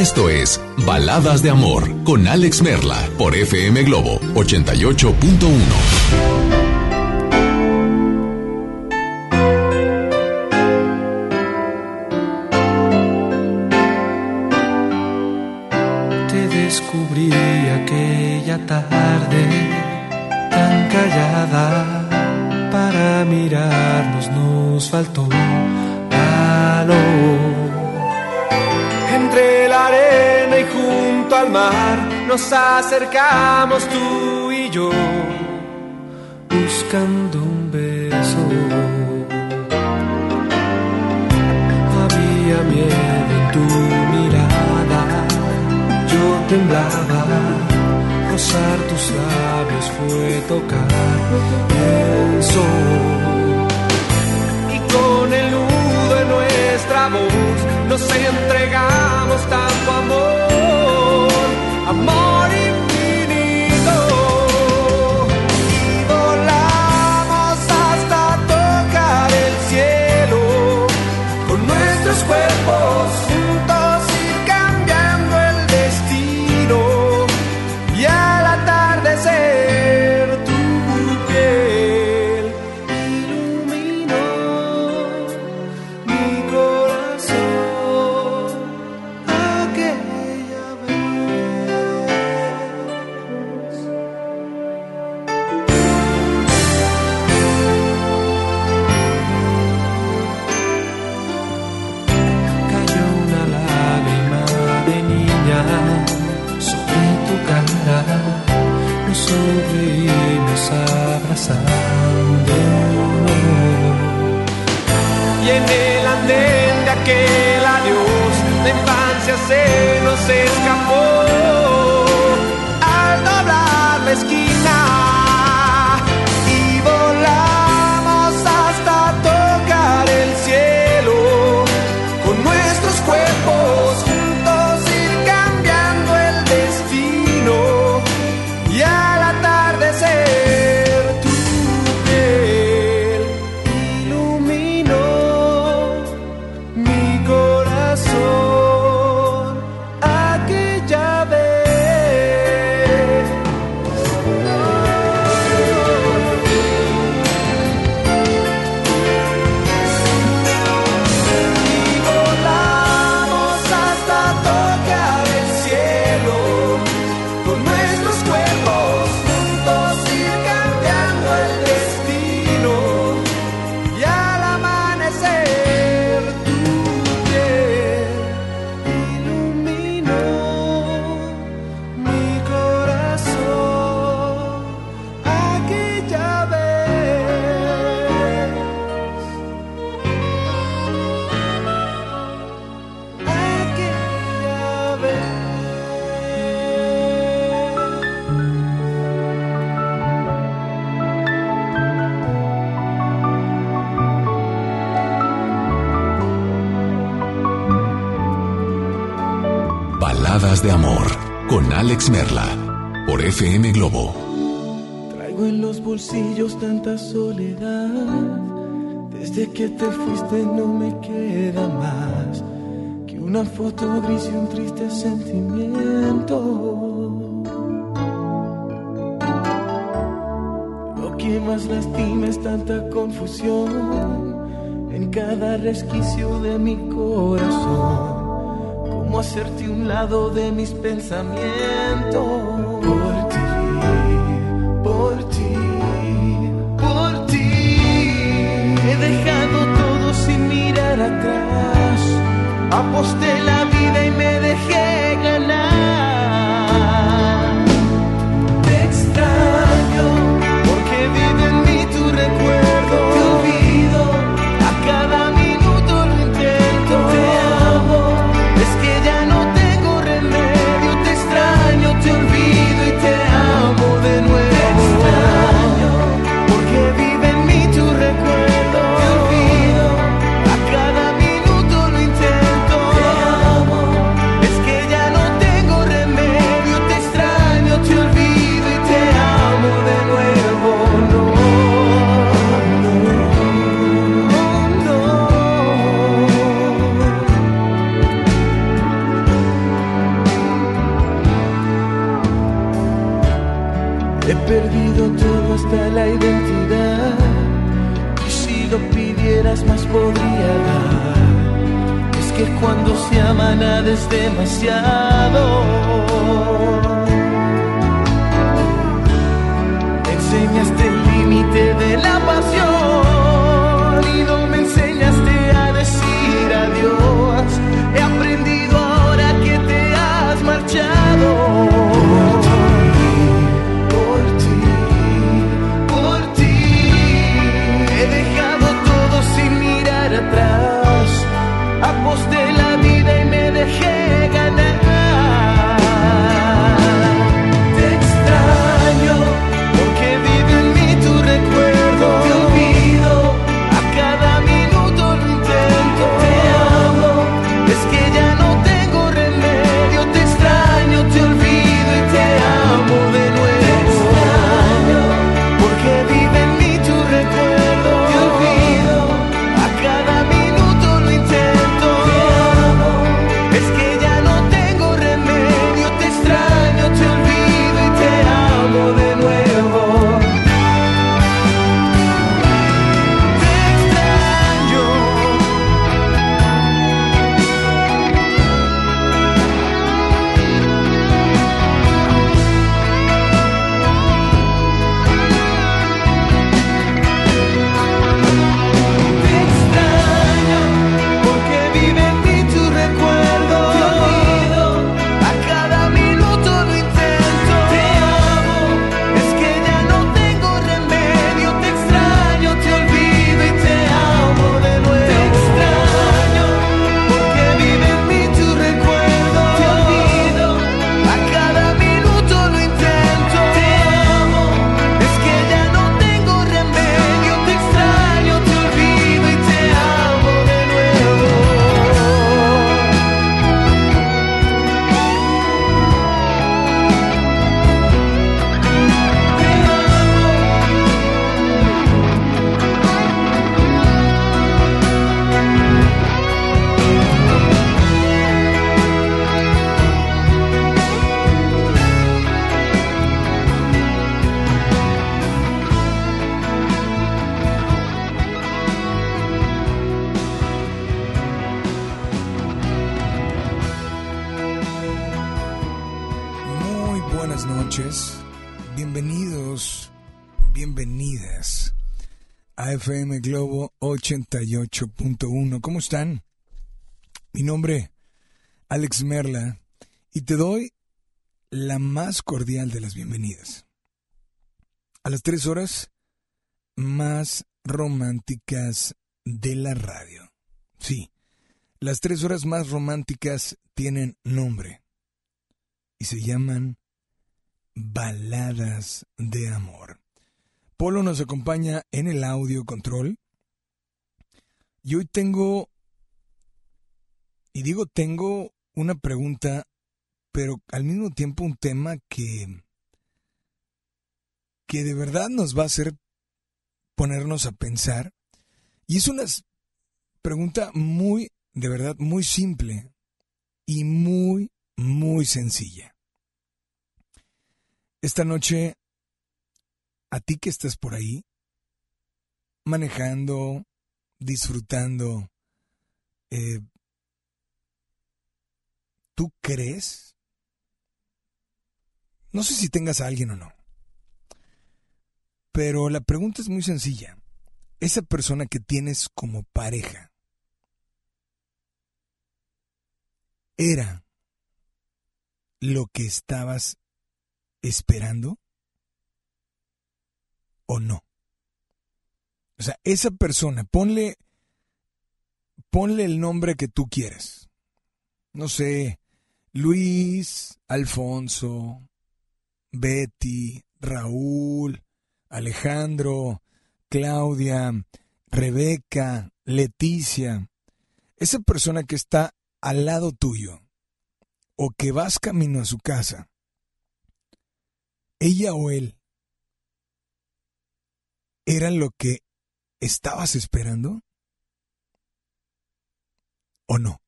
esto es Baladas de Amor con Alex Merla por FM Globo 88.1. descubrí aquella tarde tan callada para mirarnos nos faltó nos acercamos tú y yo buscando un beso. Había miedo en tu mirada, yo temblaba. Rozar tus labios fue tocar el sol. Y con el nudo en nuestra voz nos entregamos tanto amor, amor De Amor con Alex Merla por FM Globo. Traigo en los bolsillos tanta soledad. Desde que te fuiste no me queda más que una foto gris y un triste sentimiento. Lo que más lastima es tanta confusión en cada resquicio de mi corazón. Cómo hacerte un lado de mis pensamientos. Por ti, por ti, por ti. He dejado todo sin mirar atrás. Aposté la vida y me dejé ganar. Nada es demasiado. enseñaste el límite de la FM Globo 88.1. ¿Cómo están? Mi nombre, Alex Merla, y te doy la más cordial de las bienvenidas. A las tres horas más románticas de la radio. Sí, las tres horas más románticas tienen nombre y se llaman Baladas de Amor. Polo nos acompaña en el audio control. Y hoy tengo, y digo tengo una pregunta, pero al mismo tiempo un tema que, que de verdad nos va a hacer ponernos a pensar. Y es una pregunta muy, de verdad, muy simple y muy, muy sencilla. Esta noche a ti que estás por ahí, manejando, disfrutando, eh, ¿tú crees? No sé si tengas a alguien o no, pero la pregunta es muy sencilla. Esa persona que tienes como pareja, ¿era lo que estabas esperando? O no. O sea, esa persona, ponle, ponle el nombre que tú quieres. No sé, Luis, Alfonso, Betty, Raúl, Alejandro, Claudia, Rebeca, Leticia. Esa persona que está al lado tuyo o que vas camino a su casa, ella o él era lo que estabas esperando? ¿O no?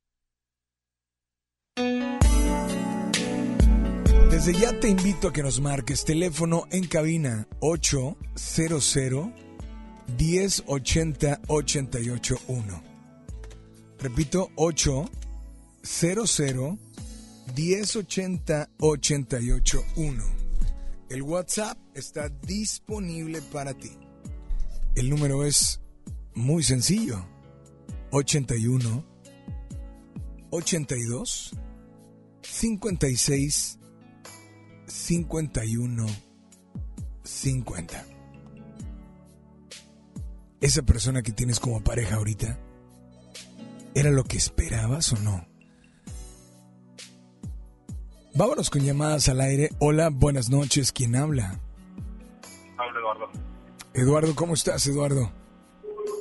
Desde ya te invito a que nos marques teléfono en cabina 800 1080 881. Repito, 800 1080 881. El WhatsApp está disponible para ti. El número es muy sencillo. 81 82 56 51 50. Esa persona que tienes como pareja ahorita, ¿era lo que esperabas o no? Vámonos con llamadas al aire. Hola, buenas noches. ¿Quién habla? Eduardo. Eduardo, ¿cómo estás, Eduardo?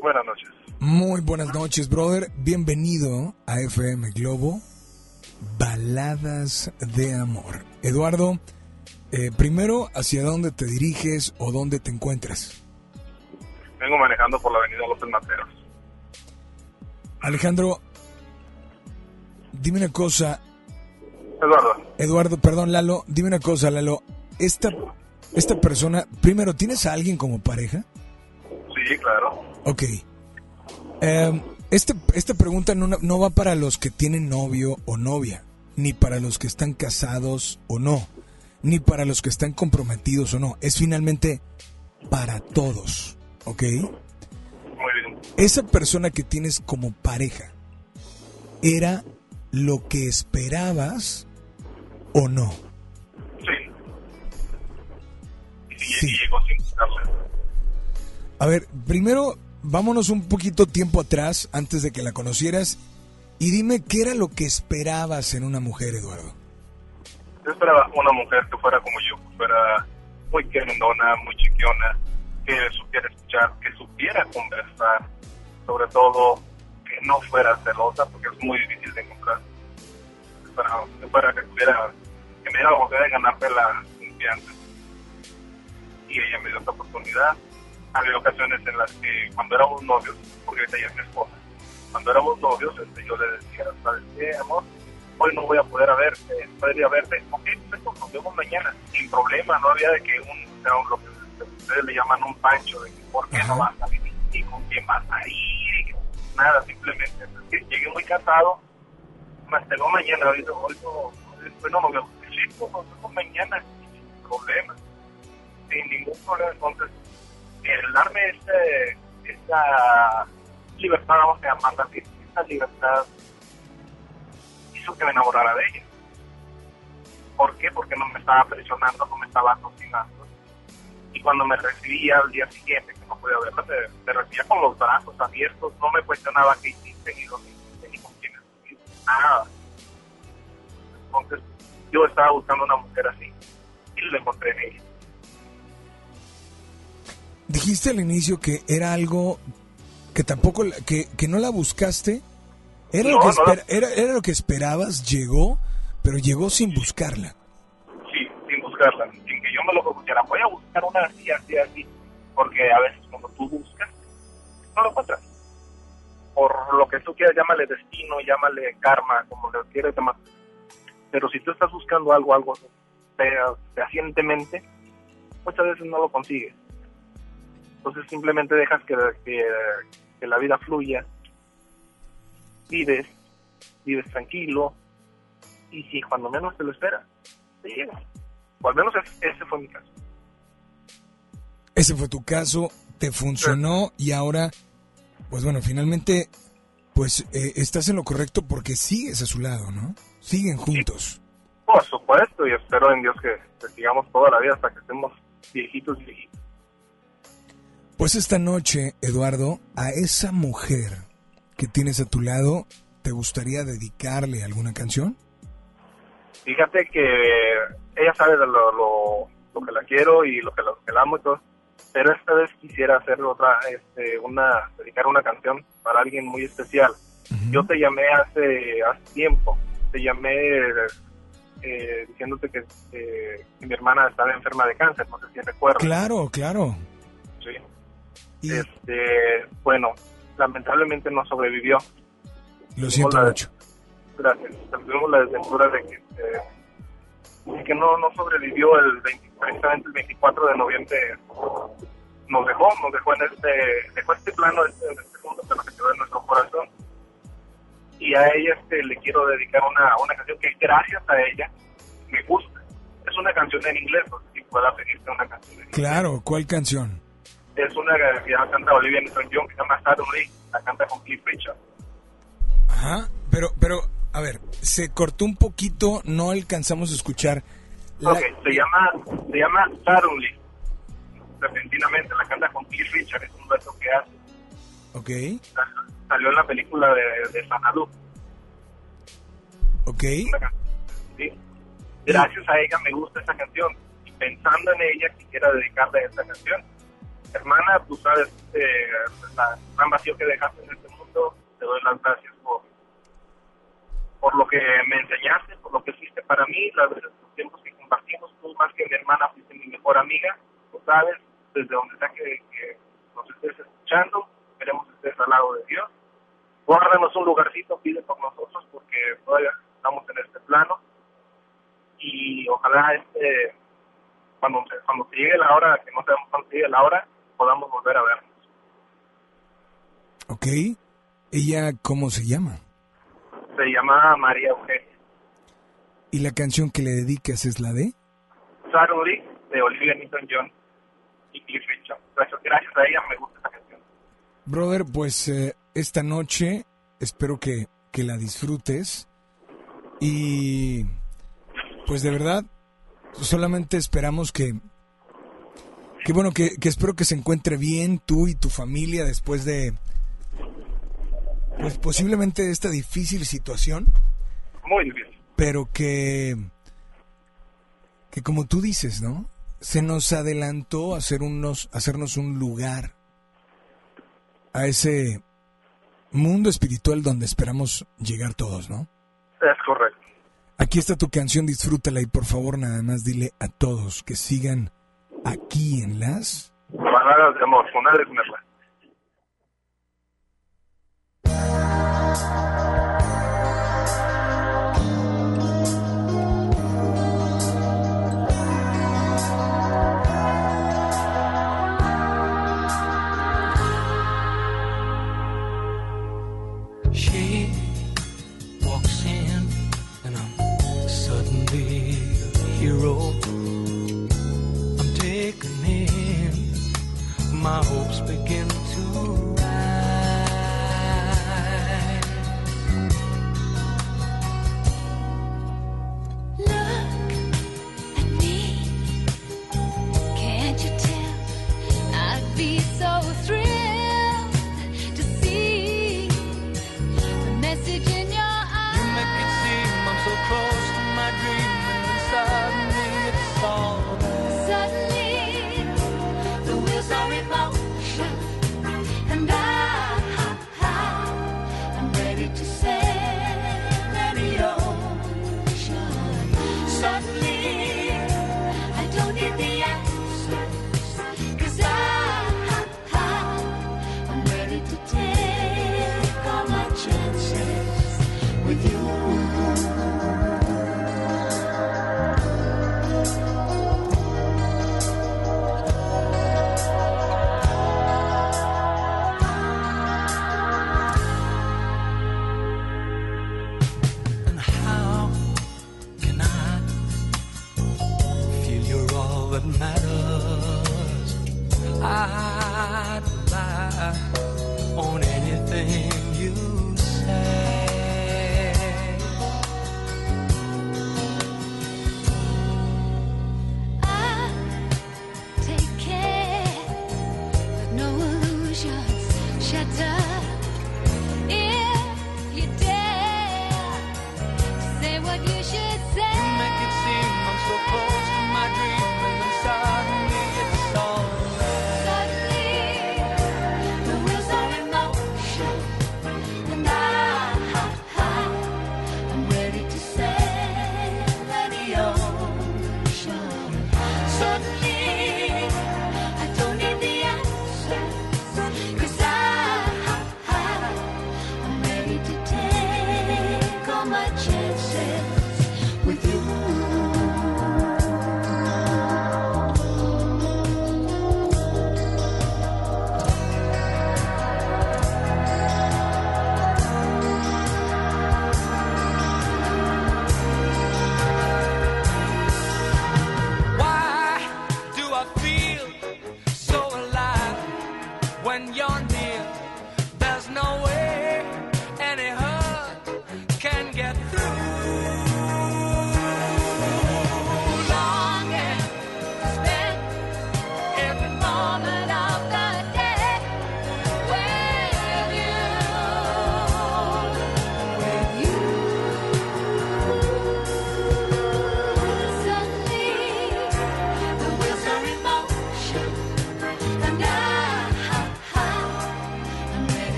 Buenas noches. Muy buenas noches, brother. Bienvenido a FM Globo, Baladas de Amor. Eduardo, eh, primero, ¿hacia dónde te diriges o dónde te encuentras? Vengo manejando por la avenida López Mateos. Alejandro, dime una cosa. Eduardo. Eduardo, perdón, Lalo, dime una cosa, Lalo. Esta, esta persona, primero, ¿tienes a alguien como pareja? Sí, claro. Ok. Eh, este, esta pregunta no, no va para los que tienen novio o novia, ni para los que están casados o no, ni para los que están comprometidos o no. Es finalmente para todos, ¿ok? Muy bien. Esa persona que tienes como pareja, ¿era lo que esperabas o no? Sí. y llegó sin buscarla. A ver, primero vámonos un poquito tiempo atrás, antes de que la conocieras, y dime qué era lo que esperabas en una mujer, Eduardo. Yo esperaba una mujer que fuera como yo, que fuera muy querendona, muy chiquiona, que supiera escuchar, que supiera conversar, sobre todo que no fuera celosa, porque es muy difícil de encontrar. Para, que fuera que tuviera, que me diera la oportunidad de ganarme la confianza. Y ella me dio esta oportunidad. Había ocasiones en las que cuando éramos novios, porque ahorita ella es mi esposa, cuando éramos novios, este, yo le decía, ¿sabes qué, amor? Hoy no voy a poder a verte, poder ir a verte. Ok, perfecto, nos vemos mañana, sin problema, no había de que un, o sea, lo que ustedes le llaman un pancho, de que por qué no vas a vivir y con quién vas a ir, y nada, simplemente. Llegué muy cansado, me llegó mañana, hoy no, hoy no, nos vemos. Sí, pues nos vemos mañana, sin problema, sin ningún problema. Entonces, el darme ese, esa libertad, vamos a llamarla así, esa libertad hizo que me enamorara de ella. ¿Por qué? Porque no me estaba presionando, no me estaba cocinando. Y cuando me recibía al día siguiente, que no podía verla, me, recibía con los brazos abiertos, no me cuestionaba qué hiciste, ni que hiciste, ni con quién estuviste, nada. Entonces, yo estaba buscando una mujer así, y la encontré en ella. Dijiste al inicio que era algo que tampoco, la- que, que no la buscaste. Era, lo que no la- esper- era, era lo que esperabas, llegó, pero llegó sin buscarla. Sí, sin buscarla, sin que yo me lo propusiera. Voy a buscar una así, así, así. Porque a veces cuando tú buscas, no lo encuentras. Por lo que tú quieras, llámale destino, llámale karma, como le quieras llamar. Pero si tú estás buscando algo, algo fe- fehacientemente, muchas veces no lo consigues. Entonces simplemente dejas que, que, que la vida fluya. Vives, vives tranquilo. Y si cuando menos te lo esperas, te llega. O al menos es- ese fue mi caso. Ese fue tu caso, te funcionó y ahora, pues bueno, finalmente, pues eh, estás en lo correcto porque sigues a su lado, ¿no? Siguen juntos. Por supuesto, y espero en Dios que, que sigamos toda la vida hasta que estemos viejitos y viejitos. Pues esta noche, Eduardo, a esa mujer que tienes a tu lado, ¿te gustaría dedicarle alguna canción? Fíjate que ella sabe de lo, lo, lo que la quiero y lo que la, que la amo y todo, pero esta vez quisiera hacer otra, este, una, dedicar una canción para alguien muy especial. Yo te llamé hace, hace tiempo, te llamé eh, diciéndote que, que- que mi hermana estaba enferma de cáncer, no sé si recuerdas. Claro, claro. Y Este, bueno, lamentablemente no sobrevivió. lo siento mucho. Gracias. Tuvimos la desventura de que eh, y que no, no sobrevivió el 20 precisamente el 24 de noviembre nos dejó, nos dejó en este, dejó este plano, este, este mundo, pero se quedó en nuestro corazón. Y a ella este, le quiero dedicar una, una canción que gracias a ella me gusta. Es una canción en inglés, no sé si pueda pedirte una canción en inglés. Claro, ¿cuál canción? Es una que ya canta Olivia Newton-John, que se llama Suddenly, la canta con Cliff Richard. Ajá, pero, pero, a ver, se cortó un poquito, no alcanzamos a escuchar. La- Ok, se llama, se llama Suddenly. Repentinamente, la canta con Cliff Richard, es un dueto que hace. Ok, Salió en la película de, de Sanadu. ok. Gracias a ella me gusta esa canción y pensando en ella quisiera dedicarle esta canción. Hermana, tú sabes eh, la gran vacío que dejaste en este mundo, te doy las gracias por, por lo que me enseñaste, por lo que fuiste para mí, las los tiempos que compartimos, tú más que mi hermana fuiste mi mejor amiga, tú sabes, desde donde sea que, nos estés escuchando, esperemos que estés al lado de Dios. Guárdanos un lugarcito, pide por nosotros, porque todavía estamos en este plano. Y ojalá este cuando, se- cuando se llegue la hora, que no sabemos cuándo llegue la hora, podamos volver a vernos. Ok. ¿Ella cómo se llama? Se llama María Eugenia. ¿Y la canción que le dedicas es la de? Suddenly, de Olivia Newton-John y Cliff Richard. Gracias, gracias a ella me gusta esa canción. Brother, pues eh, esta noche espero que, que la disfrutes y pues de verdad solamente esperamos que que bueno que, que espero que se encuentre bien tú y tu familia después de pues posiblemente esta difícil situación Muy difícil. pero que que como tú dices no se nos adelantó hacer unos hacernos un lugar a ese mundo espiritual donde esperamos llegar todos no Es correcto. aquí está tu canción disfrútala y por favor nada más dile a todos que sigan aquí en las Baladas de amor, con Alex Merla.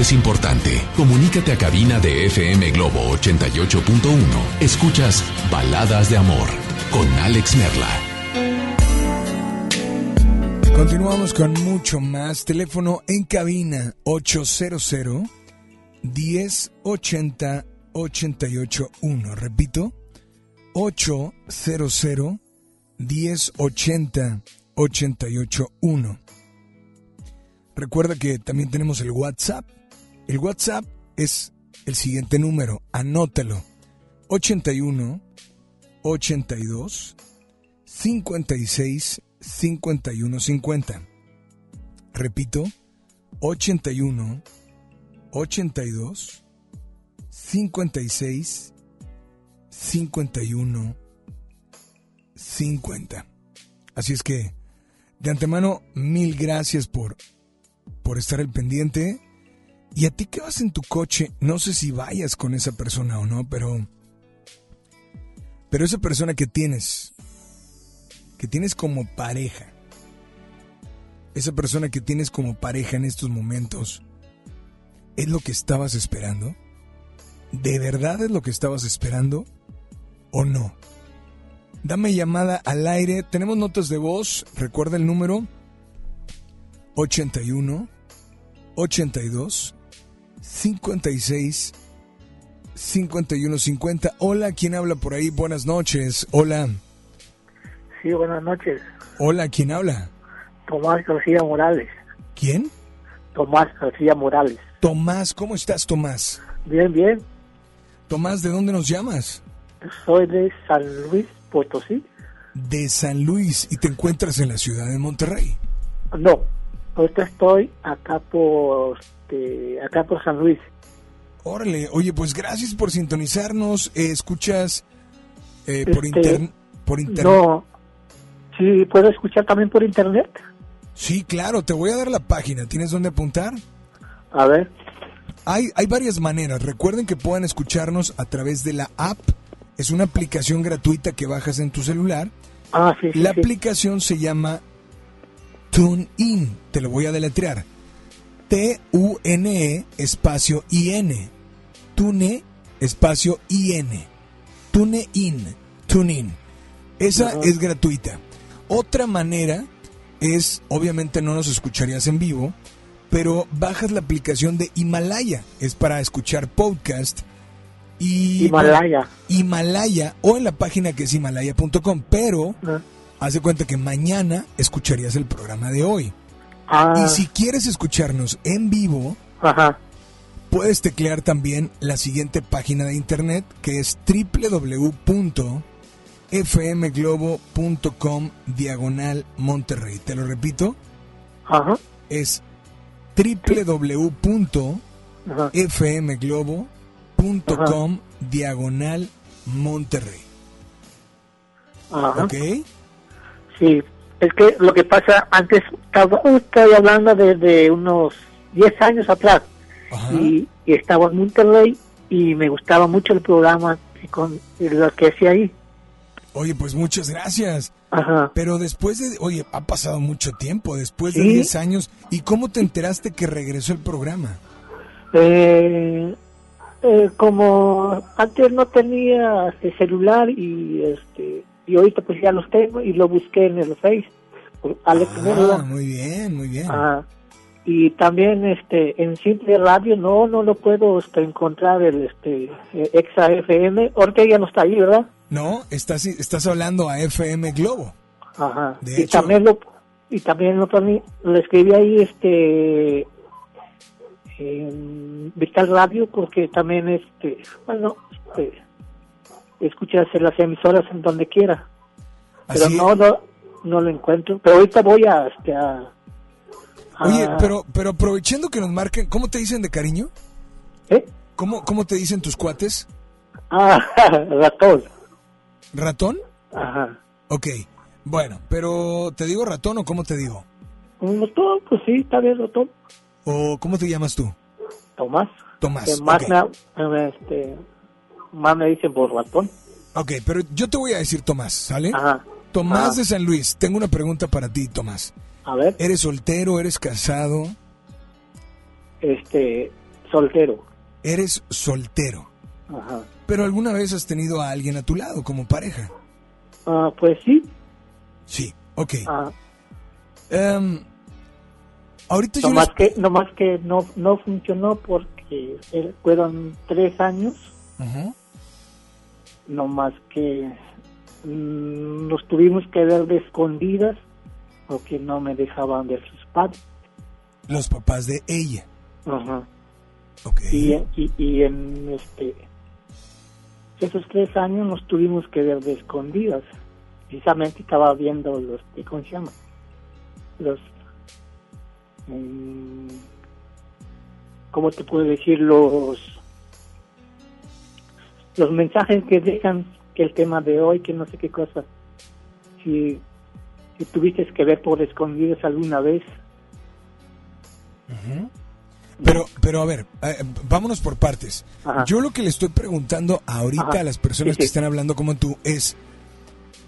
es importante. Comunícate a cabina de FM Globo 88.1. Escuchas Baladas de Amor con Alex Merla. Continuamos con mucho más. Teléfono en cabina 800 1080 881. Repito, 800 1080 881. Recuerda que también tenemos el WhatsApp el WhatsApp es el siguiente número, anótalo. 81 82 56 51 50. Repito, 81 82 56 51 50. Así es que, de antemano, mil gracias por, por estar al pendiente. Y a ti que vas en tu coche, no sé si vayas con esa persona o no, pero... Pero esa persona que tienes, que tienes como pareja, esa persona que tienes como pareja en estos momentos, ¿es lo que estabas esperando? ¿De verdad es lo que estabas esperando o no? Dame llamada al aire. Tenemos notas de voz. Recuerda el número 81 82 56 51 50. Hola, ¿quién habla por ahí? Buenas noches. Hola. Sí, buenas noches. Hola, ¿quién habla? Tomás García Morales. ¿Quién? Tomás García Morales. Tomás, ¿cómo estás, Tomás? Bien, bien. Tomás, ¿de dónde nos llamas? Soy de San Luis Potosí. De San Luis y te encuentras en la ciudad de Monterrey. No, ahorita estoy acá por, este, acá por San Luis. Órale, oye, pues gracias por sintonizarnos. Eh, escuchas eh, por, Este, inter- por internet. No, sí, puedo escuchar también por internet. Sí, claro, te voy a dar la página. ¿Tienes dónde apuntar? A ver, Hay, hay varias maneras. Recuerden que puedan escucharnos a través de la app. Es una aplicación gratuita que bajas en tu celular. ah, sí, sí, La sí. aplicación se llama TuneIn. Te lo voy a deletrear. T-U-N-E espacio I-N. Tune espacio I-N. TuneIn. TuneIn. Esa Ajá. es gratuita. Otra manera es, obviamente no nos escucharías en vivo, pero bajas la aplicación de Himalaya. Es para escuchar podcast. Y Himalaya. Himalaya o en la página que es himalaya.com, pero haz de cuenta que mañana escucharías el programa de hoy. Ah, Y si quieres escucharnos en vivo, ajá, puedes teclear también la siguiente página de internet que es www.fmglobo.com diagonal Monterrey. Te lo repito, ajá, es www.fmglobo.com diagonal Monterrey. ajá. ¿Ok? Sí, es que lo que pasa, antes estaba, estoy hablando desde unos 10 años atrás y, y estaba en Monterrey y me gustaba mucho el programa y con lo que hacía ahí. Oye, pues muchas gracias. Ajá. Pero después de, oye, ha pasado mucho tiempo, después de Sí. 10 años, ¿y cómo te enteraste que regresó el programa? Eh, eh, como antes no tenía este, celular y este y ahorita pues ya los tengo y lo busqué en el Face. Alex Ah, muy bien, muy bien. Ajá. Y también este en simple radio no no lo puedo este, encontrar el este eh, Exa FM. Ahorita ya no está ahí, ¿verdad? No, estás, estás hablando a FM Globo. Ajá. De y hecho- también lo y también lo lo escribí ahí este en Vital Radio porque también este bueno este escuchas en las emisoras en donde quiera pero Así- no no no lo encuentro pero ahorita voy a este a, a- Oye, pero, pero aprovechando que nos marquen, ¿cómo te dicen de cariño? ¿eh? ¿Cómo, ¿Cómo te dicen tus cuates? ah ratón ¿Ratón? ajá Ok, bueno, pero ¿te digo ratón o cómo te digo? ratón pues sí está bien ratón ¿O cómo te llamas tú? Tomás Tomás. Que más ok. me, este más me dicen por ratón Ok, pero yo te voy a decir Tomás, ¿sale? ajá Tomás de San Luis, tengo una pregunta para ti, Tomás. a ver ¿Eres soltero? ¿Eres casado? este soltero Eres soltero. ajá Pero alguna vez has tenido a alguien a tu lado como pareja. ah pues sí Sí, ok. ah, Em, ahorita yo no más les- que no más que no no funcionó porque eh, fueron tres años No más que mm, nos tuvimos que ver de escondidas porque no me dejaban ver sus padres los papás de ella. Ajá. Ok. Y, y, y en este esos tres años nos tuvimos que ver de escondidas. Precisamente estaba viendo los, ¿cómo se llama? Los, mm, ¿cómo te puedo decir? Los, los mensajes que dejan que el tema de hoy, que no sé qué cosa. Si, si tuviste que ver por escondidas alguna vez. Pero, pero a ver, eh, vámonos por partes. Ajá. Yo lo que le estoy preguntando ahorita Ajá. a las personas Sí, que están hablando como tú es,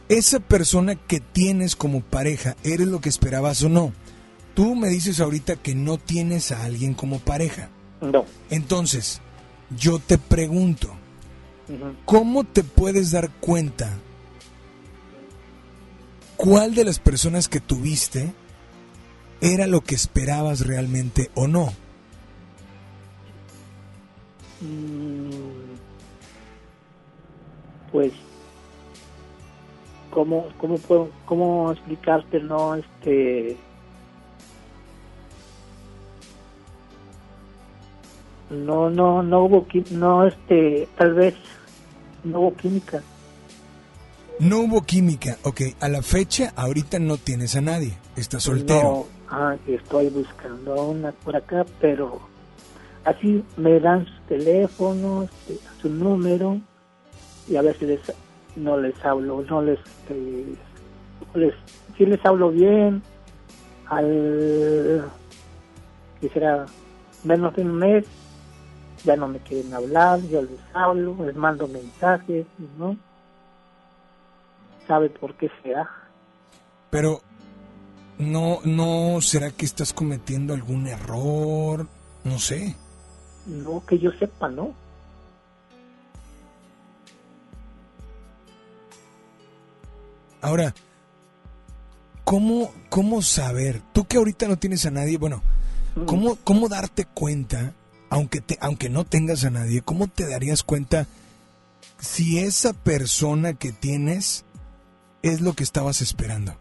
esa persona que tienes como pareja, ¿eres lo que esperabas o no? Tú me dices ahorita que no tienes a alguien como pareja. No. Entonces, yo te pregunto, ¿cómo te puedes dar cuenta cuál de las personas que tuviste era lo que esperabas realmente o no? Mm, pues cómo cómo puedo cómo explicarte no este no no no hubo no este tal vez no hubo química No hubo química, ok. A la fecha, ahorita no tienes a nadie. Estás soltero. no ah, estoy buscando a una por acá pero así me dan sus teléfonos este, su número y a veces les- no les hablo no les este, les sí les hablo bien al que será menos de un mes ya no me quieren hablar yo les hablo les mando mensajes no sabe por qué será Pero, no, no, ¿será que estás cometiendo algún error? No sé. no que yo sepa no Ahora, ¿cómo, cómo saber? Tú que ahorita no tienes a nadie, bueno, ¿cómo, cómo darte cuenta, aunque, te, aunque no tengas a nadie, cómo te darías cuenta si esa persona que tienes es lo que estabas esperando?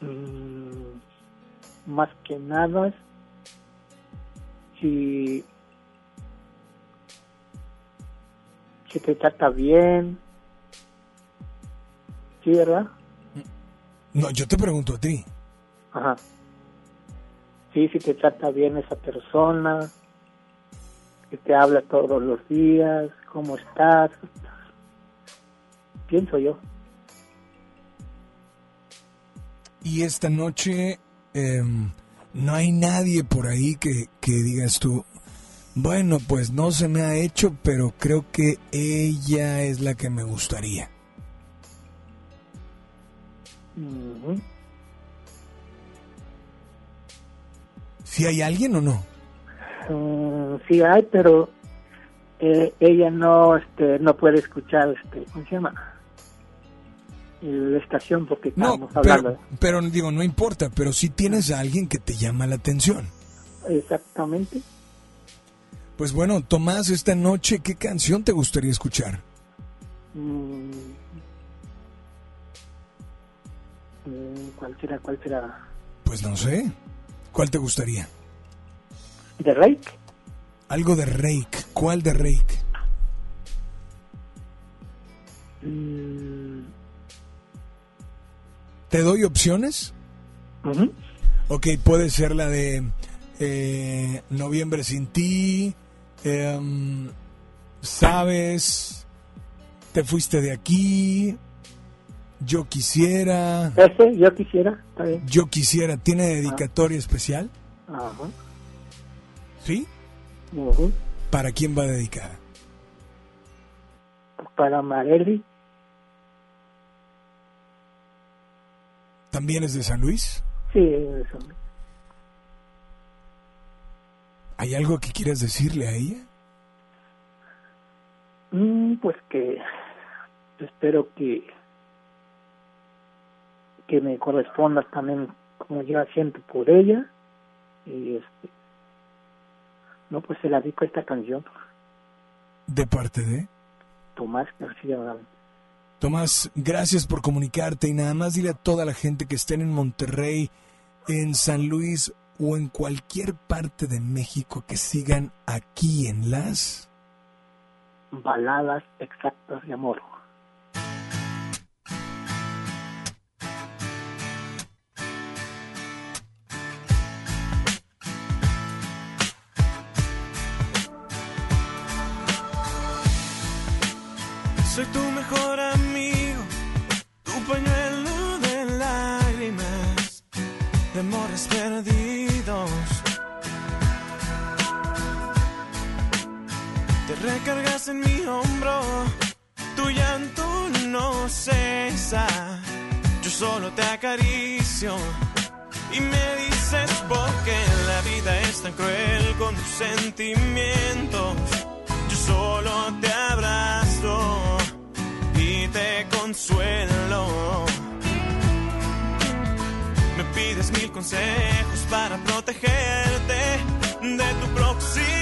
Mm, más que nada si si te trata bien sí verdad No, yo te pregunto a ti. ajá sí si te trata bien esa persona que te habla todos los días cómo estás pienso yo Y esta noche em, no hay nadie por ahí que, que digas tú, bueno, pues no se me ha hecho, pero creo que ella es la que me gustaría. Ujú. ¿Si hay alguien o no? Mm, sí hay pero eh, ella no este no puede escuchar este cómo se llama la estación porque No, estábamos hablando pero, pero digo, no importa, pero si tienes a alguien que te llama la atención. exactamente Pues bueno, Tomás, esta noche, ¿qué canción te gustaría escuchar? Mm. Mm, cuál será cuál será Pues no sé. ¿Cuál te gustaría? de Rake Algo de Rake. ¿Cuál de Rake? Mm, ¿Te doy opciones? ujú. Ok, puede ser la de eh, Noviembre sin ti, em, Sabes, Te fuiste de aquí, Yo quisiera, ese yo quisiera está bien Yo quisiera, ¿tiene dedicatoria especial? Ajá. ¿Sí? ¿Para quién va dedicada? para Marelli ¿También es de San Luis? sí eso ¿Hay algo que quieras decirle a ella? Mm, pues que espero que que me corresponda también como yo siento por ella y este no pues se la dedico a esta canción De parte de... Tomás García. Tomás, gracias por comunicarte y nada más dile a toda la gente que estén en Monterrey en San Luis o en cualquier parte de México que sigan aquí en las... Baladas exactas de amor. Y me dices por qué la vida es tan cruel con tus sentimientos. Yo solo te abrazo y te consuelo. Me pides mil consejos para protegerte de tu próximo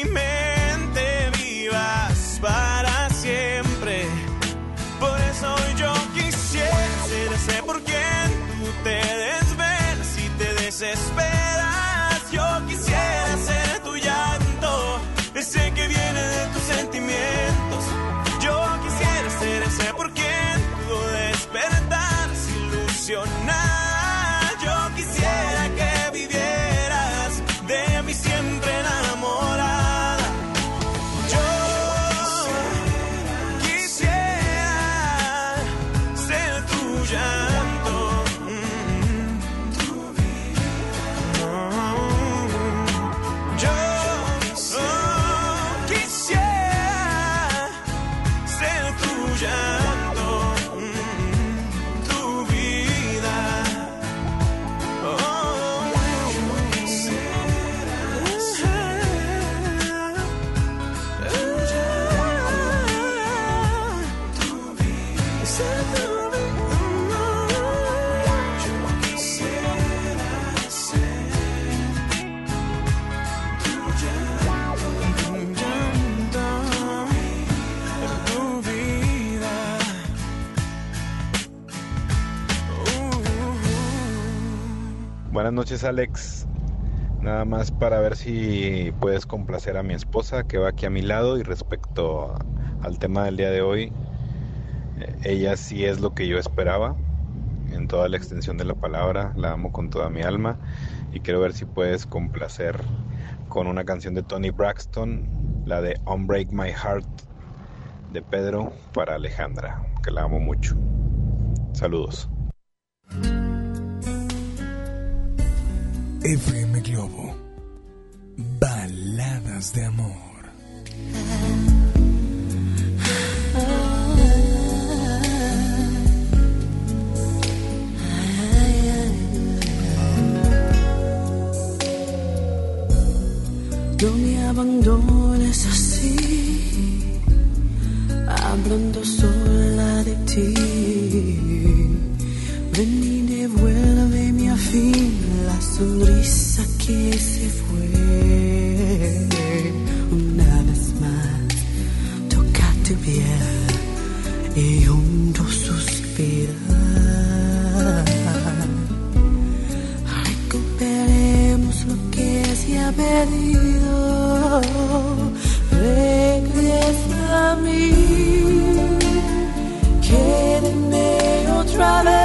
tú Buenas noches, Alex. Nada más para ver si puedes complacer a mi esposa que va aquí a mi lado y respecto al tema del día de hoy, eh, ella sí es lo que yo esperaba en toda la extensión de la palabra, la amo con toda mi alma y quiero ver si puedes complacer con una canción de Tony Braxton, la de Unbreak My Heart de Pedro para Alejandra, que la amo mucho. Saludos. FM Globo. Baladas de amor. No me abandones así, hablando sola de ti. Ven y devuélveme a fin sonrisa que se fue. Una vez más toca tu piel y hondo suspirar. Recuperemos lo que se ha perdido. Regresa a mí. Quédeme otra vez.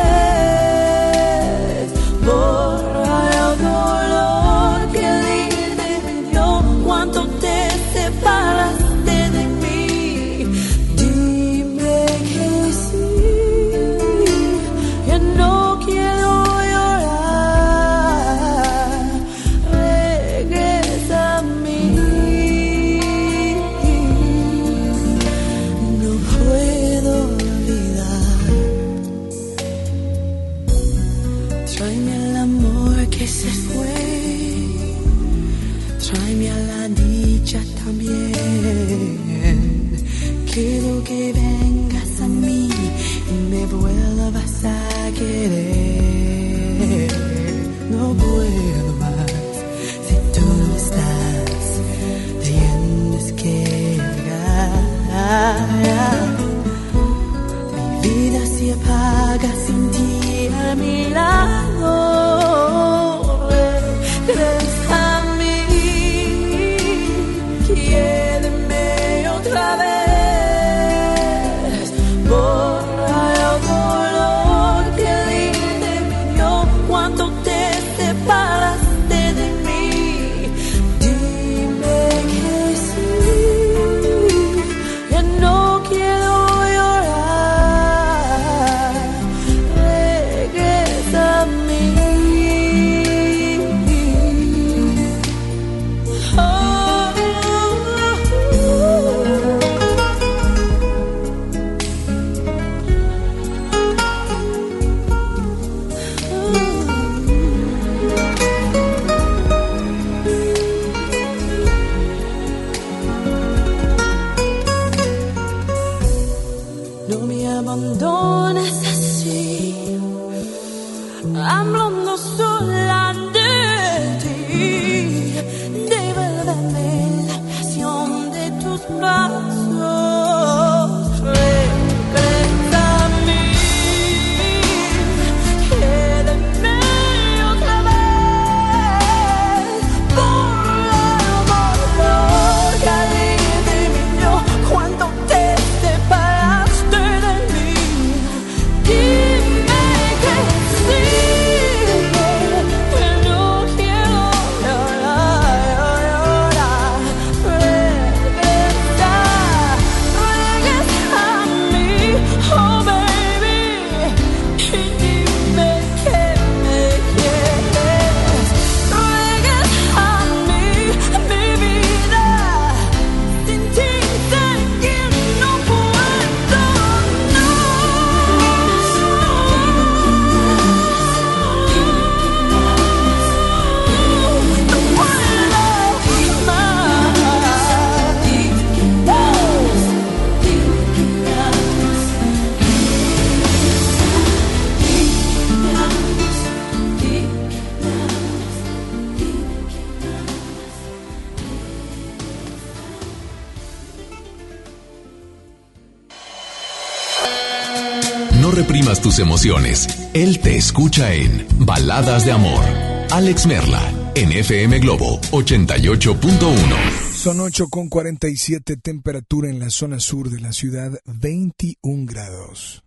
Escucha en Baladas de Amor. Alex Merla, en FM Globo 88.1. Son 8 con 47 temperatura en la zona sur de la ciudad, 21 grados.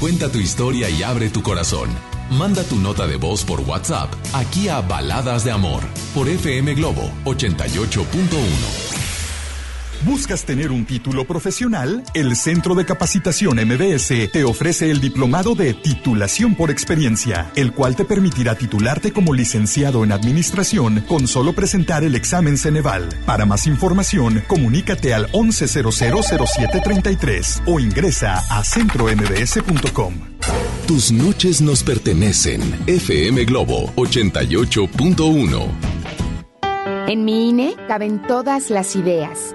Cuenta tu historia y abre tu corazón. Manda tu nota de voz por WhatsApp aquí a Baladas de Amor por FM Globo 88.1. ¿Buscas tener un título profesional? El Centro de Capacitación MBS te ofrece el diplomado de titulación por experiencia, el cual te permitirá titularte como licenciado en administración con solo presentar el examen Ceneval. Para más información, comunícate al 11000733 o ingresa a centrombs.com. Tus noches nos pertenecen. FM Globo 88.1. En mi INE caben todas las ideas,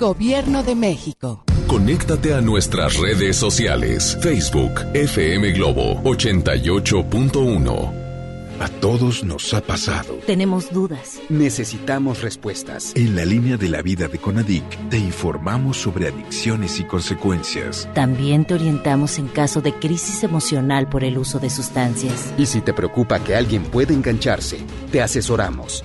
Gobierno de México. Conéctate a nuestras redes sociales. Facebook FM Globo 88.1. A todos nos ha pasado. Tenemos dudas. Necesitamos respuestas. En la línea de la vida de Conadic te informamos sobre adicciones y consecuencias. También te orientamos en caso de crisis emocional por el uso de sustancias. Y si te preocupa que alguien pueda engancharse, te asesoramos.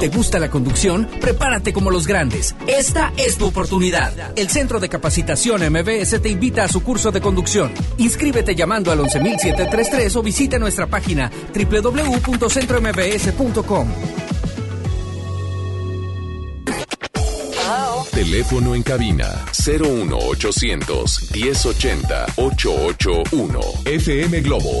¿Te gusta la conducción? Prepárate como los grandes. Esta es tu oportunidad. El Centro de Capacitación MBS te invita a su curso de conducción. Inscríbete llamando al 11733 o visita nuestra página www.centrombs.com. Teléfono en cabina 01800 1080 881. FM Globo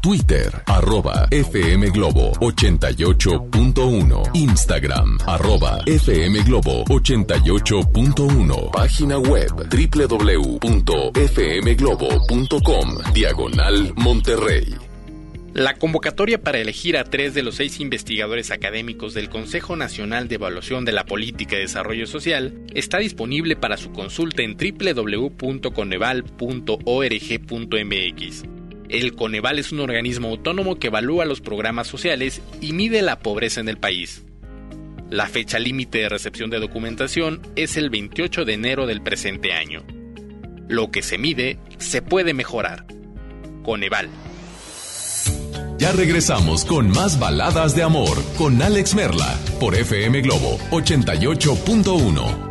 Twitter, arroba FM Globo 88.1. Instagram, arroba FM Globo 88.1. Página web www.fmglobo.com. Diagonal Monterrey. La convocatoria para elegir a tres de los seis investigadores académicos del Consejo Nacional de Evaluación de la Política de Desarrollo Social está disponible para su consulta en www.coneval.org.mx. El Coneval es un organismo autónomo que evalúa los programas sociales y mide la pobreza en el país. La fecha límite de recepción de documentación es el 28 de enero del presente año. Lo que se mide se puede mejorar. Coneval. Ya regresamos con más baladas de amor con Alex Merla por FM Globo 88.1.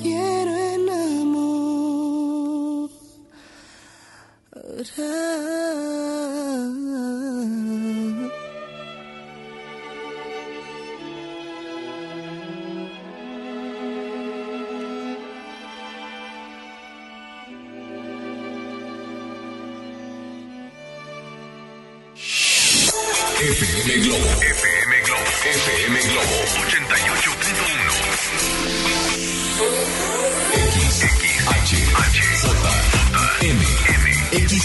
quiero enamorar.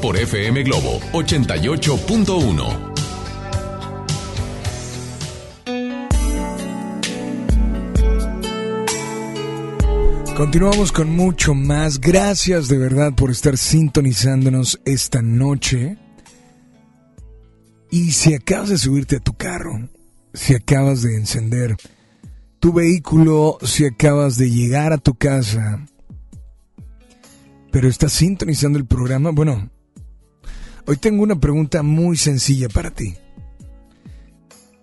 por FM Globo 88.1. Continuamos con mucho más. Gracias de verdad por estar sintonizándonos esta noche. Y si acabas de subirte a tu carro, si acabas de encender tu vehículo, si acabas de llegar a tu casa, pero estás sintonizando el programa, bueno, hoy tengo una pregunta muy sencilla para ti.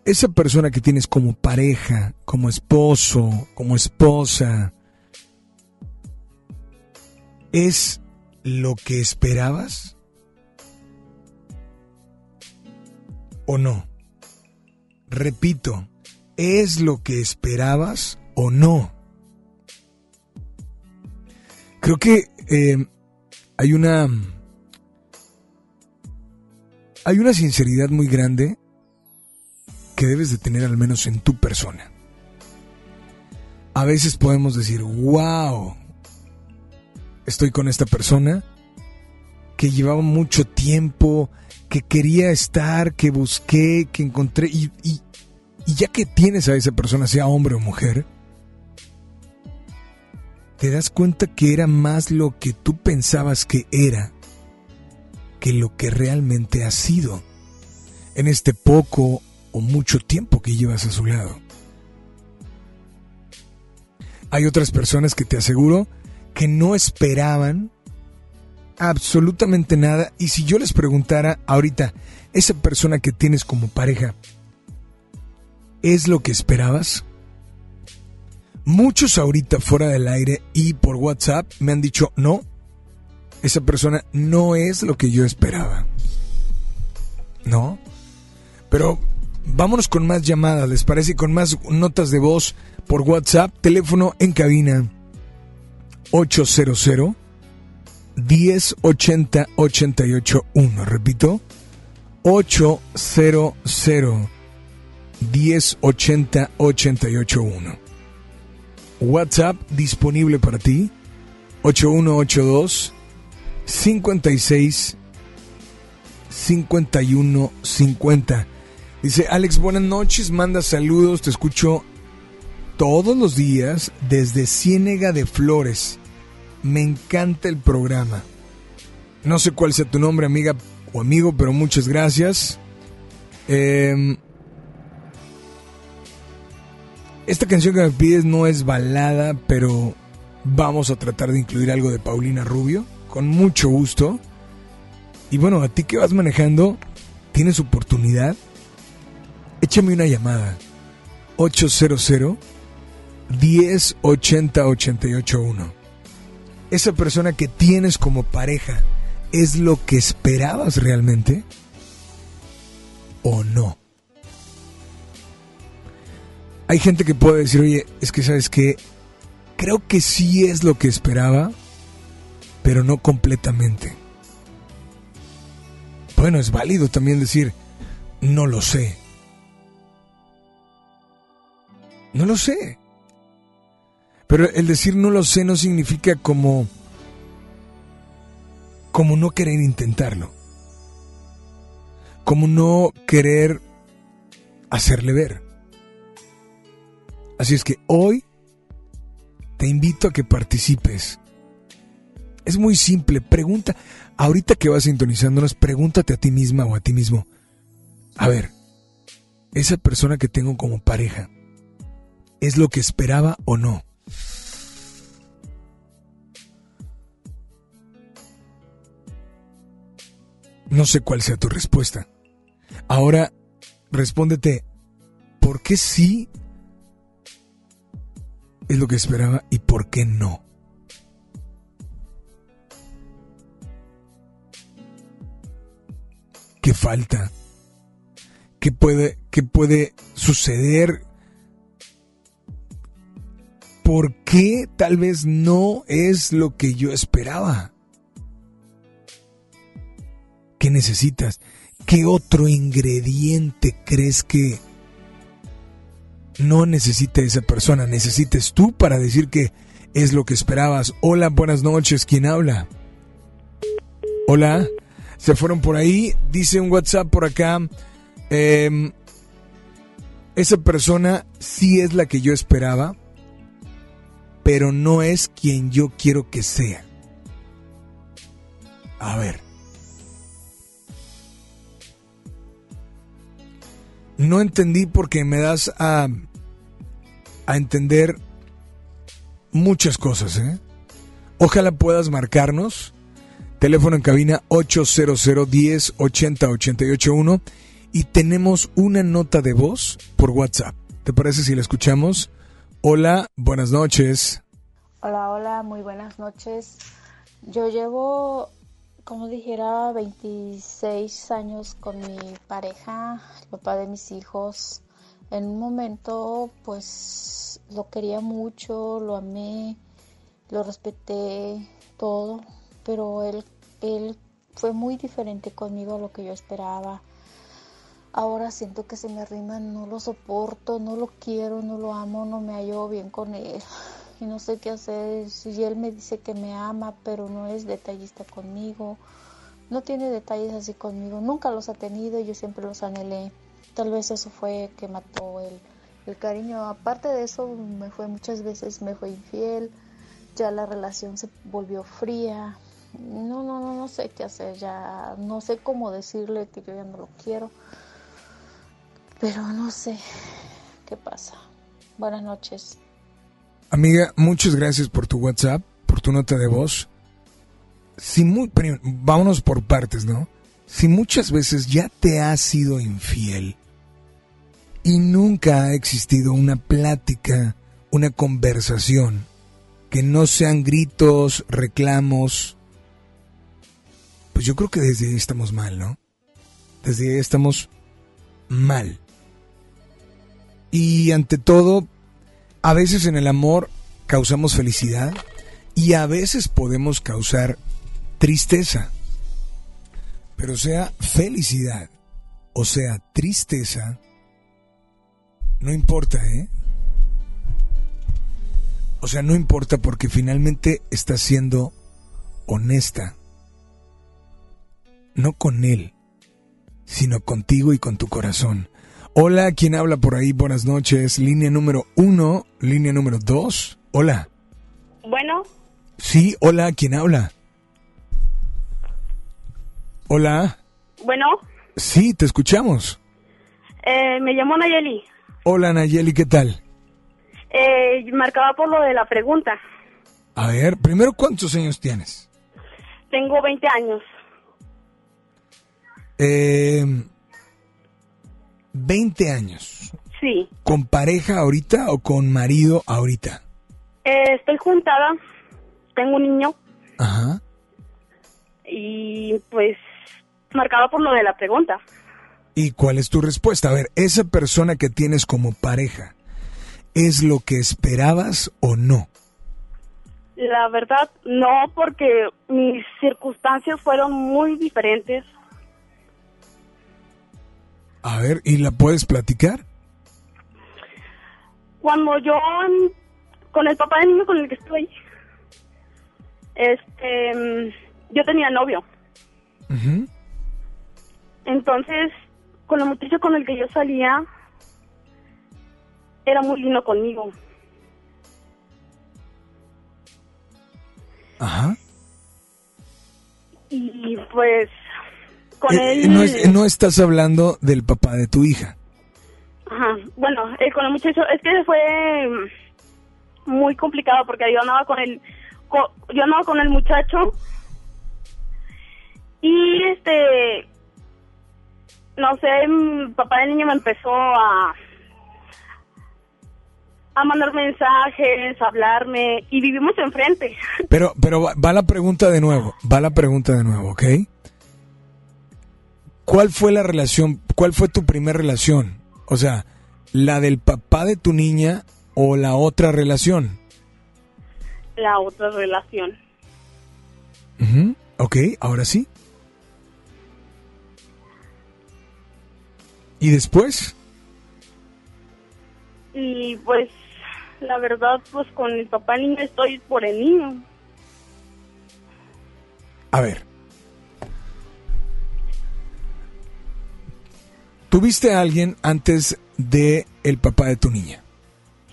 Esa persona que tienes como pareja, como esposo, como esposa, ¿es lo que esperabas? ¿O no? Repito, ¿es lo que esperabas o no? Creo que eh, hay una hay una sinceridad muy grande que debes de tener al menos en tu persona. a veces podemos decir, wow, estoy con esta persona que llevaba mucho tiempo, que quería estar, que busqué, que encontré, y, y, y ya que tienes a esa persona, sea hombre o mujer, te das cuenta que era más lo que tú pensabas que era que lo que realmente ha sido en este poco o mucho tiempo que llevas a su lado. Hay otras personas que te aseguro que no esperaban absolutamente nada y si yo les preguntara ahorita, esa persona que tienes como pareja, ¿es lo que esperabas? Muchos ahorita fuera del aire y por WhatsApp me han dicho, no, esa persona no es lo que yo esperaba. ¿No? Pero vámonos con más llamadas, ¿les parece? Con más notas de voz por WhatsApp, teléfono en cabina 800 1080 881. Repito, 800 1080 881. WhatsApp disponible para ti 8182 56 51 50. Dice Alex, buenas noches, manda saludos, te escucho todos los días desde Ciénega de Flores. Me encanta el programa. No sé cuál sea tu nombre, amiga o amigo, pero muchas gracias. Eh, esta canción que me pides no es balada, pero vamos a tratar de incluir algo de Paulina Rubio, con mucho gusto. Y bueno, a ti que vas manejando, tienes oportunidad, échame una llamada. 800 1080 881. Esa persona que tienes como pareja, ¿es lo que esperabas realmente? ¿O no? Hay gente que puede decir, oye, es que sabes que creo que sí es lo que esperaba, pero no completamente. Bueno, es válido también decir, no lo sé. No lo sé. Pero el decir no lo sé no significa como como no querer intentarlo. Como no querer hacerle ver. Así es que hoy te invito a que participes. Es muy simple, pregunta, ahorita que vas sintonizándonos, pregúntate a ti misma o a ti mismo. A ver, esa persona que tengo como pareja, ¿es lo que esperaba o no? No sé cuál sea tu respuesta. Ahora, respóndete, ¿por qué sí es lo que esperaba y por qué no? ¿Qué falta? ¿Qué puede, qué puede suceder? ¿Por qué tal vez no es lo que yo esperaba? ¿Qué necesitas? ¿Qué otro ingrediente crees que no necesite esa persona? Necesites tú para decir que es lo que esperabas. Hola, buenas noches. ¿Quién habla? Hola. Se fueron por ahí. Dice un WhatsApp por acá. Eh, esa persona sí es la que yo esperaba, pero no es quien yo quiero que sea. A ver. No entendí porque me das a, a entender muchas cosas. ¿eh? Ojalá puedas marcarnos. Teléfono en cabina 800 10 80 881 y tenemos una nota de voz por WhatsApp. ¿Te parece si la escuchamos? Hola, buenas noches. Hola, hola, muy buenas noches. Yo llevo, como dijera, 26 años con mi pareja, el papá de mis hijos. En un momento, pues, lo quería mucho, lo amé, lo respeté, todo, pero él, él fue muy diferente conmigo a lo que yo esperaba. ahora siento que se me arrima, no lo soporto, no lo quiero, no lo amo, no me hallo bien con él y no sé qué hacer. Si él me dice que me ama, pero no es detallista conmigo, no tiene detalles así conmigo, nunca los ha tenido y yo siempre los anhelé. Tal vez eso fue que mató el, el cariño. Aparte de eso, me fue muchas veces, me fue infiel, ya la relación se volvió fría. No, no, no, no sé qué hacer, ya no sé cómo decirle que yo ya no lo quiero. Pero no sé qué pasa. Buenas noches. Amiga, muchas gracias por tu WhatsApp, por tu nota de voz. Si muy, vámonos por partes, ¿no? Si muchas veces ya te has sido infiel y nunca ha existido una plática, una conversación, que no sean gritos, reclamos, pues yo creo que desde ahí estamos mal, ¿no? Desde ahí estamos mal. Y ante todo, a veces en el amor causamos felicidad y a veces podemos causar tristeza. Pero sea felicidad o sea tristeza, no importa, ¿eh? O sea, no importa porque finalmente estás siendo honesta. No con él, sino contigo y con tu corazón. Hola, ¿quién habla por ahí? Buenas noches. Línea número uno, línea número dos. Hola. Bueno, Sí, hola, ¿quién habla? Hola. bueno, Sí, te escuchamos. eh, me llamo Nayeli. Hola, Nayeli, ¿qué tal? Eh, marcaba por lo de la pregunta. A ver, primero, ¿cuántos años tienes? Tengo 20 años. Eh, 20 años. Sí. ¿Con pareja ahorita o con marido ahorita? Eh, estoy juntada. Tengo un niño. Ajá. Y pues marcaba por lo de la pregunta. ¿Y cuál es tu respuesta? A ver, esa persona que tienes como pareja, ¿es lo que esperabas o no? La verdad, no, porque mis circunstancias fueron muy diferentes. A ver, ¿y la puedes platicar? Cuando yo, con el papá del niño con el que estoy, este, mm, yo tenía novio. Ujú. Entonces, con el muchacho con el que yo salía, era muy lindo conmigo. Ajá. Y pues, con Eh, él... no, es- no estás hablando del papá de tu hija. Ajá. Bueno, eh, con el muchacho, es que fue mm, muy complicado porque yo andaba con el, co- yo andaba con el muchacho y este, no sé, el papá del niño me empezó a, a mandar mensajes, a hablarme y vivimos enfrente. Pero, pero va, va la pregunta de nuevo, va la pregunta de nuevo, ¿ok? ¿Cuál fue la relación, cuál fue tu primera relación? O sea, ¿la del papá de tu niña o la otra relación? La otra relación. Ujú, Ok, ahora sí. ¿Y después? Y pues, la verdad, pues con el papá niño estoy por el niño. A ver. ¿Tuviste a alguien antes de el papá de tu niña?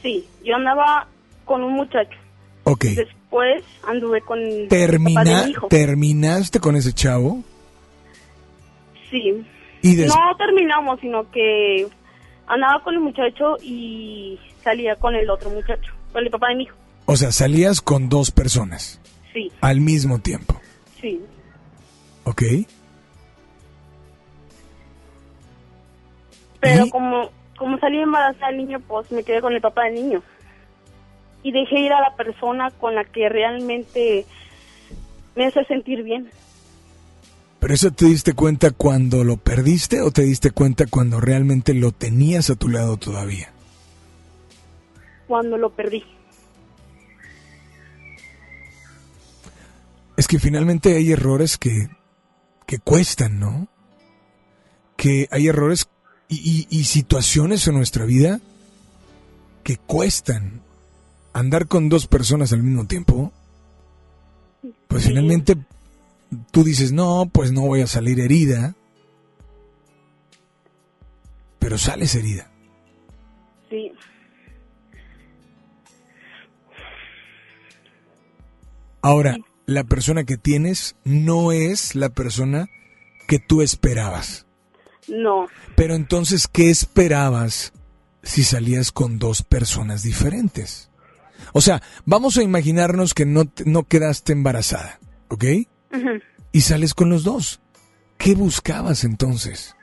Sí, yo andaba con un muchacho. Ok. Después anduve con el papá de mi hijo. ¿Terminaste con ese chavo? Sí. Y des- No terminamos, sino que andaba con el muchacho y salía con el otro muchacho, con el papá de mi hijo. O sea, salías con dos personas Sí, al mismo tiempo. sí. ¿Ok? Pero ¿Y? como como salí embarazada del niño, pues me quedé con el papá del niño. Y dejé ir a la persona con la que realmente me hace sentir bien. ¿Pero eso te diste cuenta cuando lo perdiste o te diste cuenta cuando realmente lo tenías a tu lado todavía? Cuando lo perdí. Es que finalmente hay errores que, que cuestan, ¿no? Que hay errores y, y- y situaciones en nuestra vida que cuestan andar con dos personas al mismo tiempo, pues finalmente tú dices, no, pues no voy a salir herida, pero sales herida. Sí. Ahora, la persona que tienes no es la persona que tú esperabas. No. Pero entonces, ¿qué esperabas si salías con dos personas diferentes? O sea, vamos a imaginarnos que no, te- no quedaste embarazada, ¿ok? Y sales con los dos. ¿Qué buscabas entonces?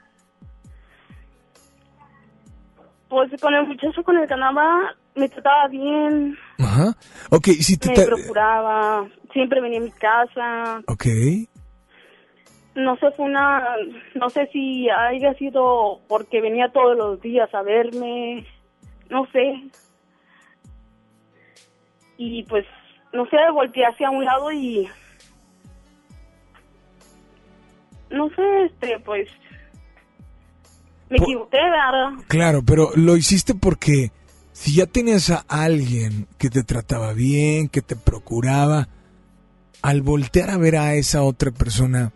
Pues con el muchacho con el que andaba, me trataba bien, Ajá. Ok, si te... me procuraba, siempre venía a mi casa. Ok. No sé, fue una. No sé si haya sido porque venía todos los días a verme. No sé. Y pues, no sé, volteé hacia un lado y. No sé, este, pues. Me equivoqué, ¿verdad? Claro, pero lo hiciste porque si ya tenías a alguien que te trataba bien, que te procuraba, al voltear a ver a esa otra persona,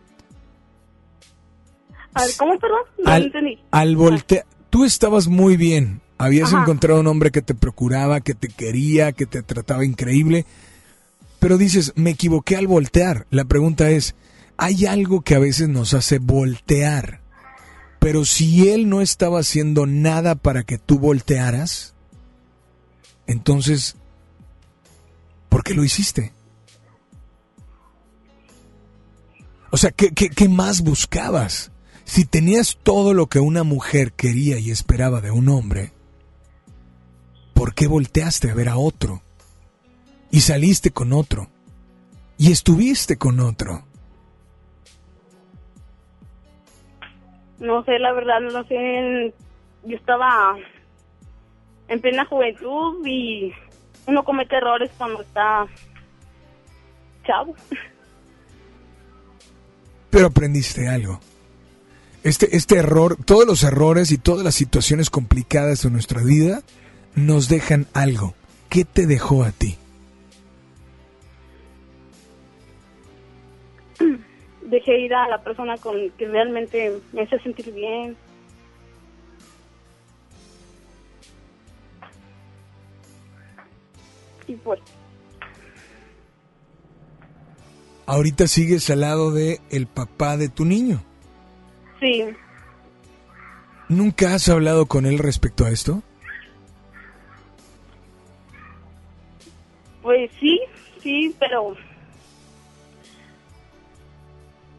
A ver, ¿cómo, perdón? No al, entendí. al voltear, tú estabas muy bien, habías Ajá. encontrado un hombre que te procuraba, que te quería, que te trataba increíble, pero dices, me equivoqué al voltear. La pregunta es, hay algo que a veces nos hace voltear, pero si él no estaba haciendo nada para que tú voltearas, entonces, ¿por qué lo hiciste? O sea, ¿qué, qué, qué más buscabas? Si tenías todo lo que una mujer quería y esperaba de un hombre, ¿por qué volteaste a ver a otro? Y saliste con otro. Y estuviste con otro. No sé, la verdad, no sé. Yo estaba en plena juventud y uno comete errores cuando está chavo. Pero aprendiste algo. Este, este error, todos los errores y todas las situaciones complicadas de nuestra vida nos dejan algo. ¿Qué te dejó a ti? Dejé ir a la persona con que realmente me hace sentir bien. Y pues, Ahorita sigues al lado de el papá de tu niño. Sí, ¿Nunca has hablado con él respecto a esto? pues sí, sí, pero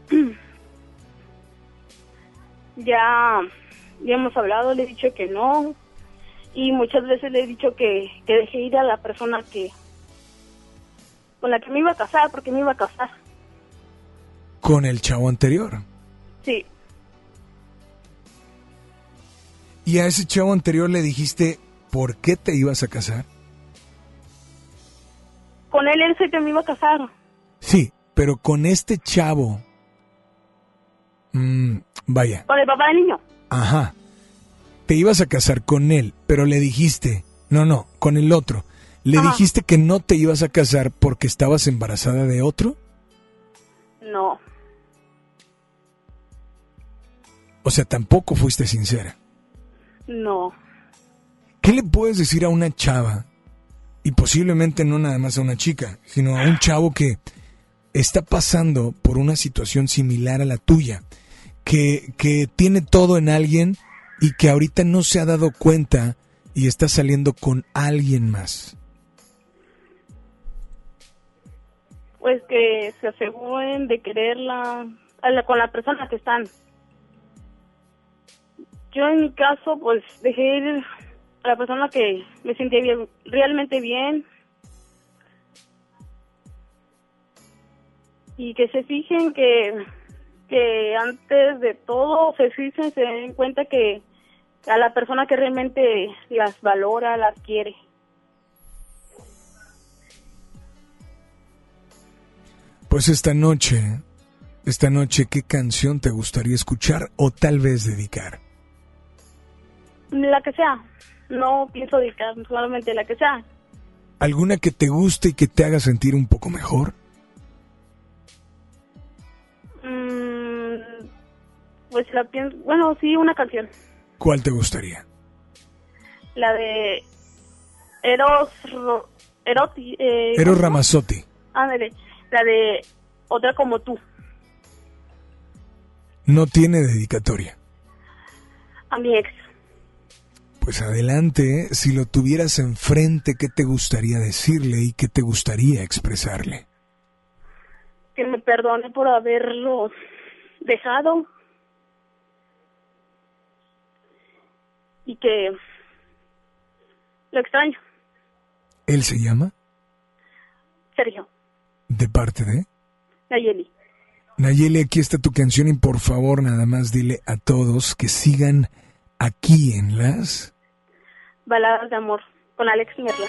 ya, ya hemos hablado, le he dicho que no y muchas veces le he dicho que, que dejé ir a la persona que con la que me iba a casar porque me iba a casar. Con el chavo anterior. Sí, Y a ese chavo anterior le dijiste por qué te ibas a casar. con él él que me iba a casar. Sí, pero con este chavo... mm, vaya, Con el papá del niño. ajá. Te ibas a casar con él, pero le dijiste, no, no, con el otro. ¿Le Ajá. dijiste que no te ibas a casar porque estabas embarazada de otro? No, O sea, tampoco fuiste sincera. No. ¿Qué le puedes decir a una chava? Y posiblemente no nada más a una chica, sino a un chavo que está pasando por una situación similar a la tuya, que, que tiene todo en alguien y que ahorita no se ha dado cuenta y está saliendo con alguien más. Pues que se aseguren de quererla a la- con la persona que están. Yo en mi caso, pues dejé ir a la persona que me sentía bien, realmente bien. Y que se fijen que, que antes de todo se fijen, se den cuenta que a la persona que realmente las valora, las quiere. Pues esta noche, esta noche, ¿qué canción te gustaría escuchar o tal vez dedicar? La que sea. No pienso dedicar solamente la que sea. ¿Alguna que te guste y que te haga sentir un poco mejor? Mm, pues la pienso. Bueno, sí, una canción. ¿Cuál te gustaría? La de Eros. Ro- Eroti. Eh, Eros. Ramazzotti. Ándale. La de Otra como tú. No tiene dedicatoria. A mi ex. Pues adelante, si lo tuvieras enfrente, ¿qué te gustaría decirle y qué te gustaría expresarle? Que me perdone por haberlo dejado. Y que lo extraño. ¿Él se llama? Sergio. ¿De parte de? Nayeli. Nayeli, aquí está tu canción y por favor nada más dile a todos que sigan aquí en las... Baladas de amor. Con Alex Merla.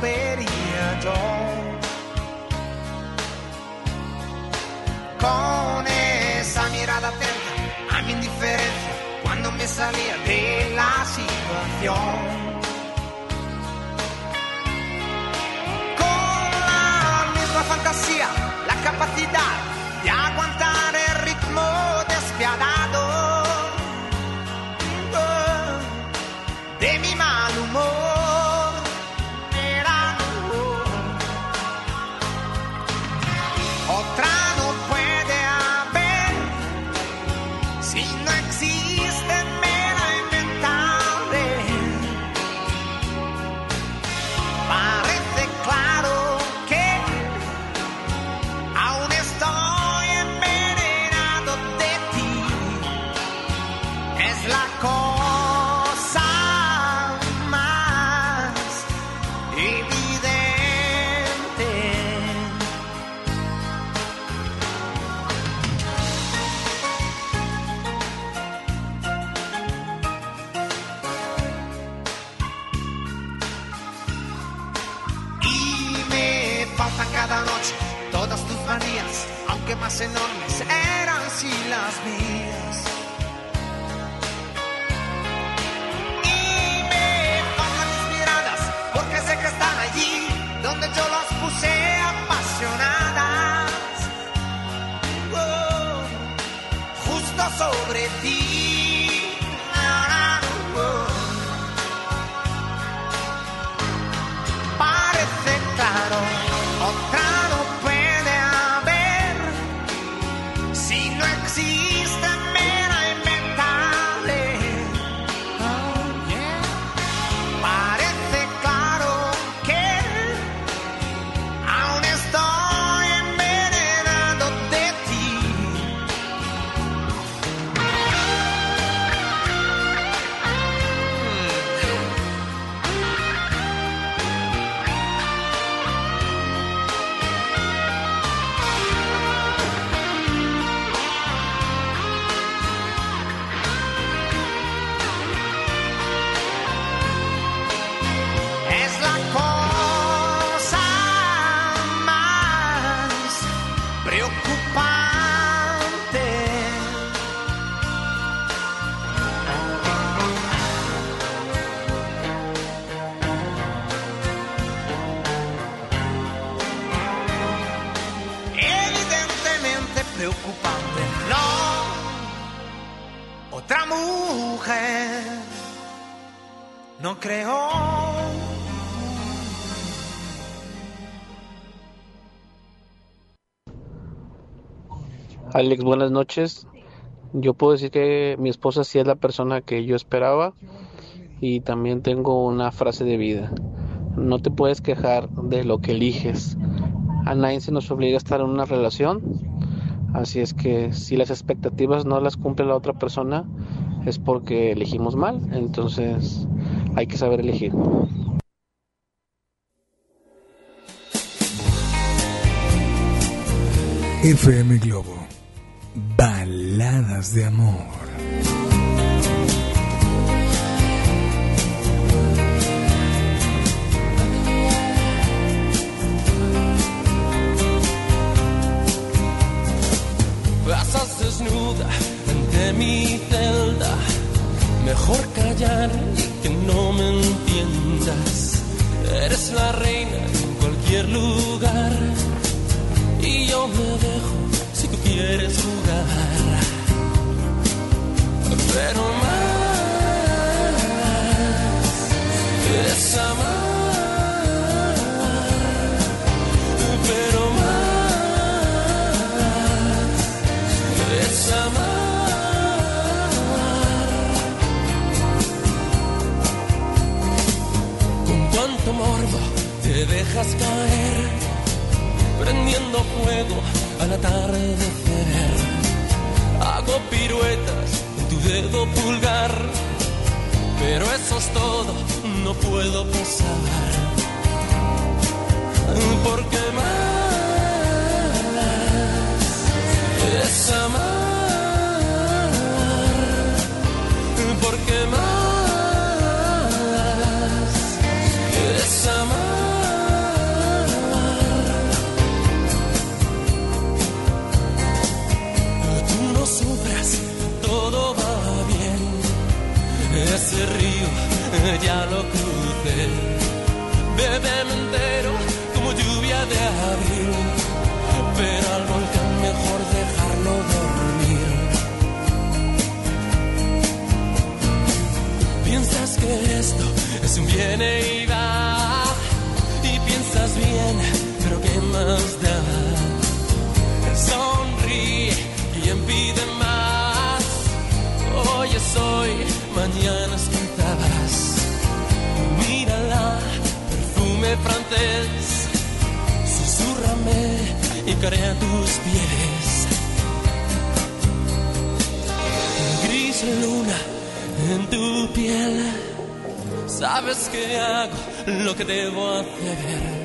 Vería yo. Con esa mirada atenta a mi indiferencia cuando me salía de la situación. Con la misma fantasía, la capacidad aunque más Alex, buenas noches. Yo puedo decir que mi esposa sí es la persona que yo esperaba y también tengo una frase de vida. No te puedes quejar de lo que eliges. A nadie se nos obliga a estar en una relación. Así es que si las expectativas no las cumple la otra persona es porque elegimos mal. Entonces hay que saber elegir. FM Globo. Baladas de amor. Pasas desnuda ante mi celda. Mejor callar y que no me entiendas. Eres la reina en cualquier lugar. Y yo me dejo quieres jugar. Pero más es amar. Pero más es amar. Con cuánto morbo te dejas caer, prendiendo fuego al atardecer. Hago piruetas en tu dedo pulgar, pero eso es todo, no puedo pasar. Porque más es amar, porque más Ese río ya lo crucé. Bébeme entero como lluvia de abril. Pero al volcán mejor dejarlo dormir. Piensas que esto es un viene y va. Y piensas bien, pero ¿qué más da? Sonríe, quien pide más. Hoy es hoy, mañana es perfume francés. Susurrame y caeré a tus pies. Gris luna en tu piel. Sabes que hago lo que debo hacer.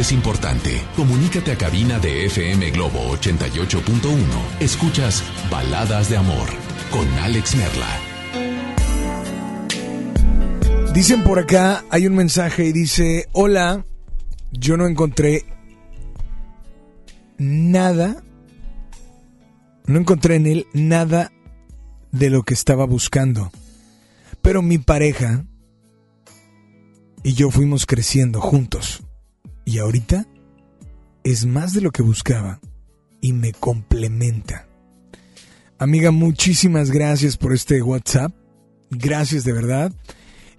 Es importante. Comunícate a cabina de FM Globo 88.1. Escuchas Baladas de Amor con Alex Merla. Dicen por acá, hay un mensaje y dice, hola, yo no encontré nada, no encontré en él nada de lo que estaba buscando. Pero mi pareja y yo fuimos creciendo juntos. Y ahorita es más de lo que buscaba y me complementa. Amiga, muchísimas gracias por este WhatsApp. Gracias de verdad.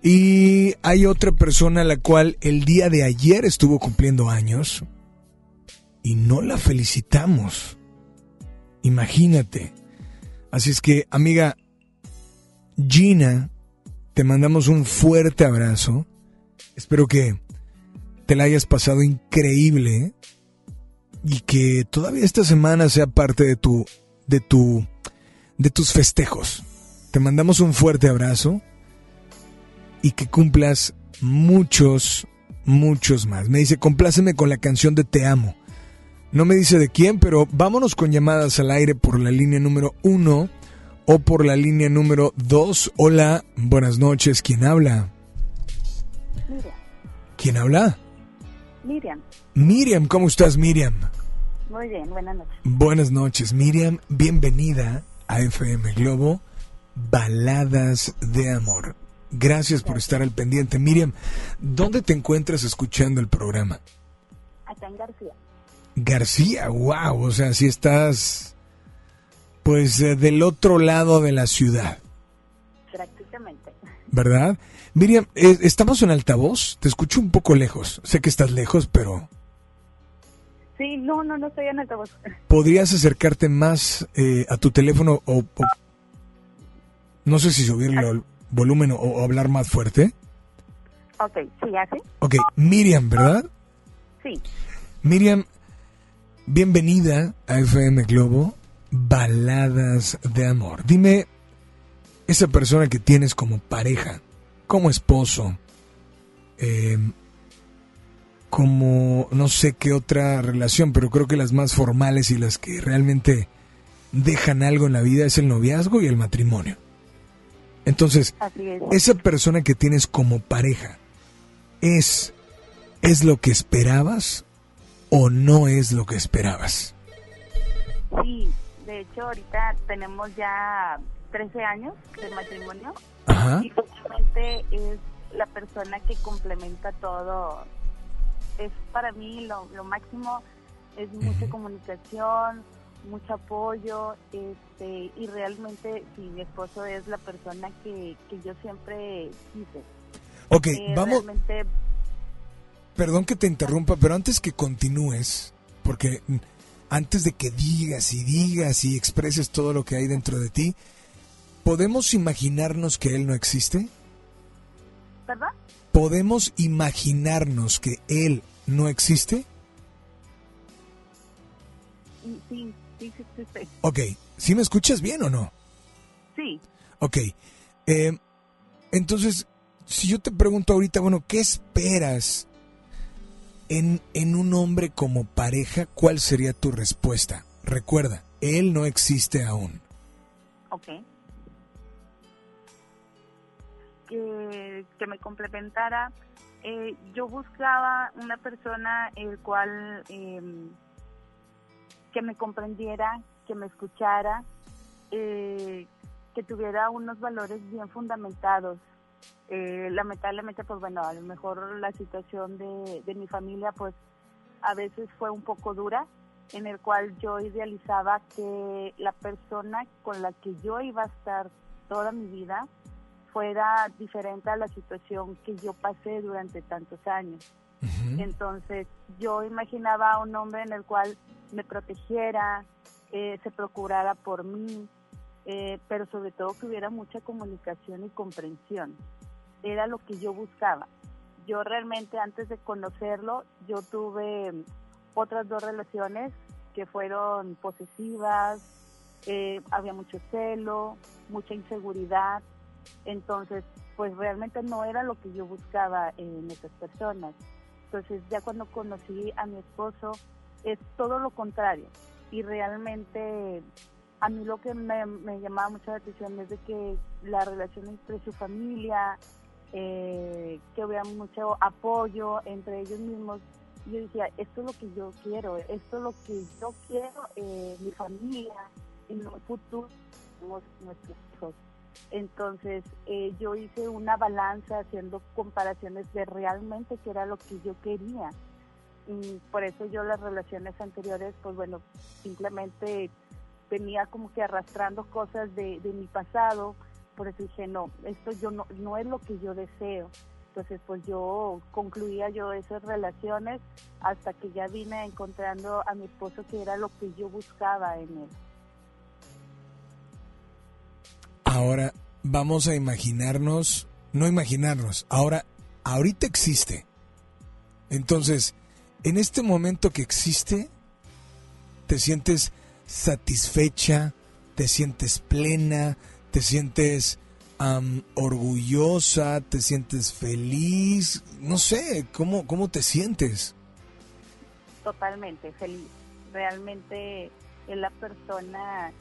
Y hay otra persona a la cual el día de ayer estuvo cumpliendo años y no la felicitamos. Imagínate. Así es que, amiga Gina, te mandamos un fuerte abrazo. Espero que te la hayas pasado increíble y que todavía esta semana sea parte de tu de tu de tus festejos. Te mandamos un fuerte abrazo y que cumplas muchos muchos más. Me dice, "Compláceme con la canción de Te amo." No me dice de quién, pero vámonos con llamadas al aire por la línea número uno o por la línea número dos. Hola, buenas noches. ¿Quién habla? ¿Quién habla? Miriam. Miriam, ¿cómo estás, Miriam? Muy bien, buenas noches. Buenas noches, Miriam. Bienvenida a FM Globo, Baladas de Amor. Gracias por estar al pendiente. Miriam, ¿dónde te encuentras escuchando el programa? Acá en García. García, wow, o sea, si estás pues eh, del otro lado de la ciudad, Prácticamente. ¿verdad? Miriam, eh, estamos en altavoz, te escucho un poco lejos, sé que estás lejos, pero Sí, no, no, no estoy en altavoz. ¿podrías acercarte más eh, a tu teléfono o, o- no sé si subirle el volumen o, o hablar más fuerte? Ok, sí, así. Ok, Miriam, ¿verdad? Sí. Miriam, bienvenida a FM Globo, Baladas de Amor. Dime, esa persona que tienes como pareja, como esposo, eh, como no sé qué otra relación, pero creo que las más formales y las que realmente dejan algo en la vida es el noviazgo y el matrimonio. Entonces, es. esa persona que tienes como pareja, ¿es, ¿es lo que esperabas o no es lo que esperabas? Sí, de hecho ahorita tenemos ya 13 años de matrimonio Ajá. y justamente es la persona que complementa todo. Es para mí lo, lo máximo, es mucha comunicación, mucho apoyo, este, y realmente sí, mi esposo es la persona que, que yo siempre quise. Ok, Eh, vamos, Realmente perdón que te interrumpa, pero antes que continúes, porque antes de que digas y digas y expreses todo lo que hay dentro de ti, ¿podemos imaginarnos que Él no existe? ¿Verdad? ¿Podemos imaginarnos que Él no existe? Sí, sí, sí, sí, sí. Ok, ¿sí me escuchas bien o no? Sí. Ok, eh, entonces, si yo te pregunto ahorita, bueno, ¿qué esperas en, en un hombre como pareja? ¿Cuál sería tu respuesta? Recuerda, él no existe aún. Ok. Que, que me complementara. Eh, yo buscaba una persona el cual eh, que me comprendiera, que me escuchara, eh, que tuviera unos valores bien fundamentados. Eh, lamentablemente, pues bueno, a lo mejor la situación de, de mi familia, pues a veces fue un poco dura, en el cual yo idealizaba que la persona con la que yo iba a estar toda mi vida fuera diferente a la situación que yo pasé durante tantos años. Entonces yo imaginaba a un hombre en el cual me protegiera, eh, se procurara por mí, eh, pero sobre todo que hubiera mucha comunicación y comprensión. Era lo que yo buscaba. Yo realmente antes de conocerlo, yo tuve otras dos relaciones que fueron posesivas, eh, había mucho celo, mucha inseguridad, entonces pues realmente no era lo que yo buscaba en esas personas. Entonces ya cuando conocí a mi esposo es todo lo contrario y realmente a mí lo que me, llamaba mucho la atención es de que la relación entre su familia, eh, que hubiera mucho apoyo entre ellos mismos. Yo decía, esto es lo que yo quiero, esto es lo que yo quiero, mi familia, en un futuro nuestros hijos. Entonces eh, yo hice una balanza haciendo comparaciones de realmente qué era lo que yo quería. Y por eso yo las relaciones anteriores, pues bueno, simplemente venía como que arrastrando cosas de, de mi pasado. Por eso dije, no, esto yo no, no es lo que yo deseo. Entonces, pues yo concluía yo esas relaciones hasta que ya vine encontrando a mi esposo que era lo que yo buscaba en él. Ahora vamos a imaginarnos, no imaginarnos, ahora, ahorita existe. Entonces, en este momento que existe, te sientes satisfecha, te sientes plena, te sientes orgullosa, te sientes feliz, no sé, ¿cómo, cómo te sientes? totalmente feliz. Realmente es la persona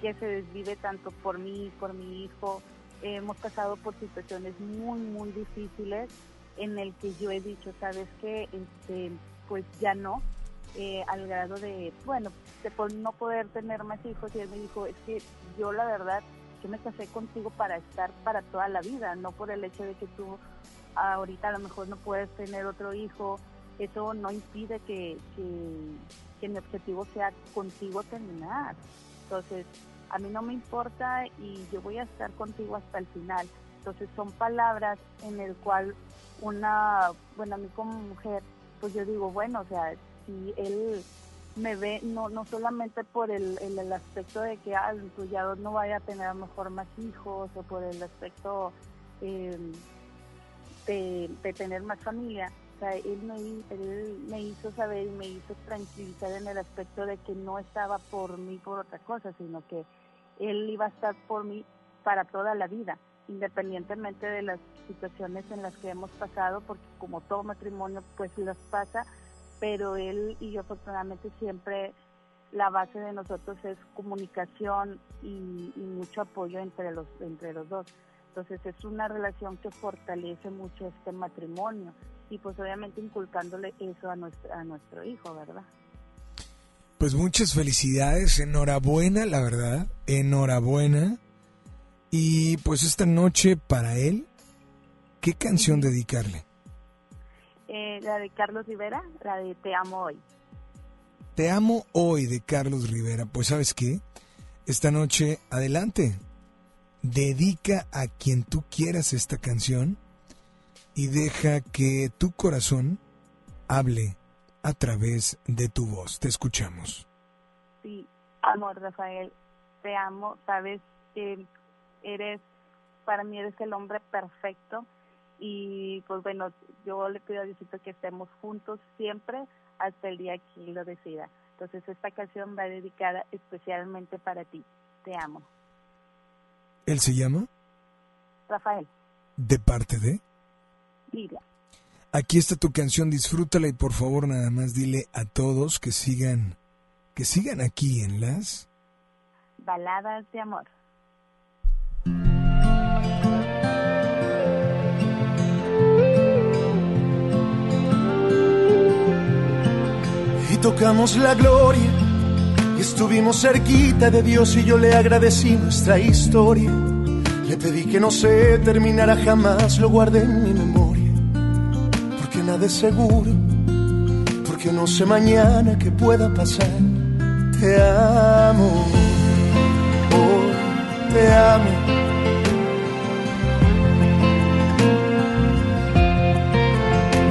que se desvive tanto por mí, por mi hijo. hemos pasado por situaciones muy, muy difíciles en el que yo he dicho, sabes que este, pues ya no, eh, al grado de, bueno, de por no poder tener más hijos. Y él me dijo, es que yo la verdad, yo me casé contigo para estar para toda la vida, no por el hecho de que tú ahorita a lo mejor no puedes tener otro hijo eso no impide que, que, que mi objetivo sea contigo terminar. Entonces, a mí no me importa y yo voy a estar contigo hasta el final. Entonces, son palabras en el cual una, bueno, a mí como mujer, pues yo digo, bueno, o sea, si él me ve, no, no solamente por el, el, el aspecto de que ah, pues ya no vaya a tener a lo mejor más hijos o por el aspecto eh, de, de tener más familia, o sea, él me, él me hizo saber y me hizo tranquilizar en el aspecto de que no estaba por mí por otra cosa, sino que él iba a estar por mí para toda la vida, independientemente de las situaciones en las que hemos pasado, porque como todo matrimonio pues las pasa, pero él y yo afortunadamente siempre la base de nosotros es comunicación y, y mucho apoyo entre los entre los dos. Entonces es una relación que fortalece mucho este matrimonio y pues obviamente inculcándole eso a nuestro, a nuestro hijo, ¿verdad? Pues muchas felicidades, enhorabuena, la verdad, enhorabuena. Y pues esta noche para él, ¿qué canción dedicarle? Eh, la de Carlos Rivera, la de Te amo hoy. Te amo hoy de Carlos Rivera. Pues sabes qué, esta noche, adelante, dedica a quien tú quieras esta canción y deja que tu corazón hable a través de tu voz. Te escuchamos. Sí, amor Rafael, te amo, sabes que eres, para mí eres el hombre perfecto y pues bueno, yo le pido a Diosito que estemos juntos siempre hasta el día que lo decida. Entonces esta canción va dedicada especialmente para ti. Te amo. ¿Él se llama? Rafael, ¿De parte de? Lidia. Aquí está tu canción, disfrútala y por favor nada más dile a todos que sigan, que sigan aquí en las... Baladas de amor. y tocamos la gloria y estuvimos cerquita de Dios y yo le agradecí nuestra historia. Le pedí que no se terminara jamás, lo guardé en mi memoria, es seguro, porque no sé mañana qué pueda pasar. Te amo, oh, te amo.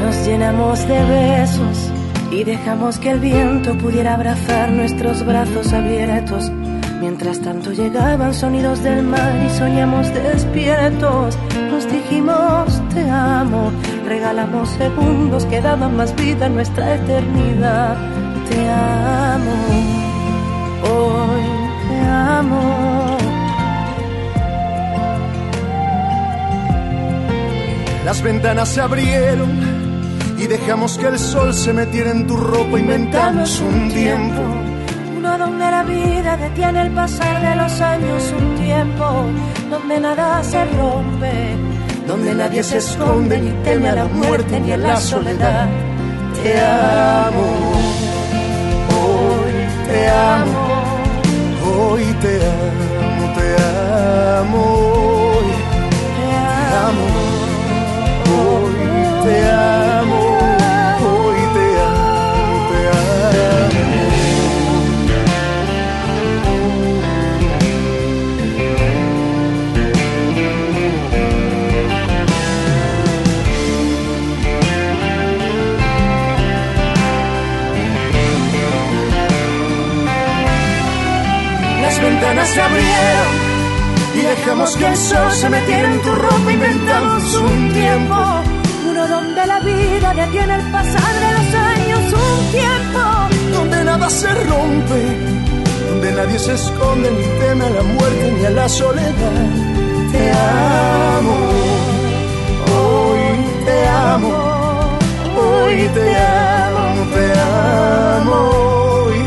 Nos llenamos de besos y dejamos que el viento pudiera abrazar nuestros brazos abiertos. Mientras tanto llegaban sonidos del mar y soñamos despiertos. Nos dijimos te amo, regalamos segundos que daban más vida a nuestra eternidad. Te amo, hoy te amo. Las ventanas se abrieron y dejamos que el sol se metiera en tu ropa. Inventamos un tiempo. Uno donde la vida detiene el pasar de los años, un tiempo donde nada se rompe, donde nadie se esconde ni teme a la muerte ni a la soledad. Te amo, hoy te amo, hoy te amo. te amo, hoy te amo, ventanas se abrieron y dejamos que el sol se metiera en tu ropa. Inventamos un tiempo, Uno donde la vida detiene el pasar de los años, un tiempo donde nada se rompe, donde nadie se esconde ni teme a la muerte ni a la soledad. Te amo, hoy te amo, hoy te amo, te amo, hoy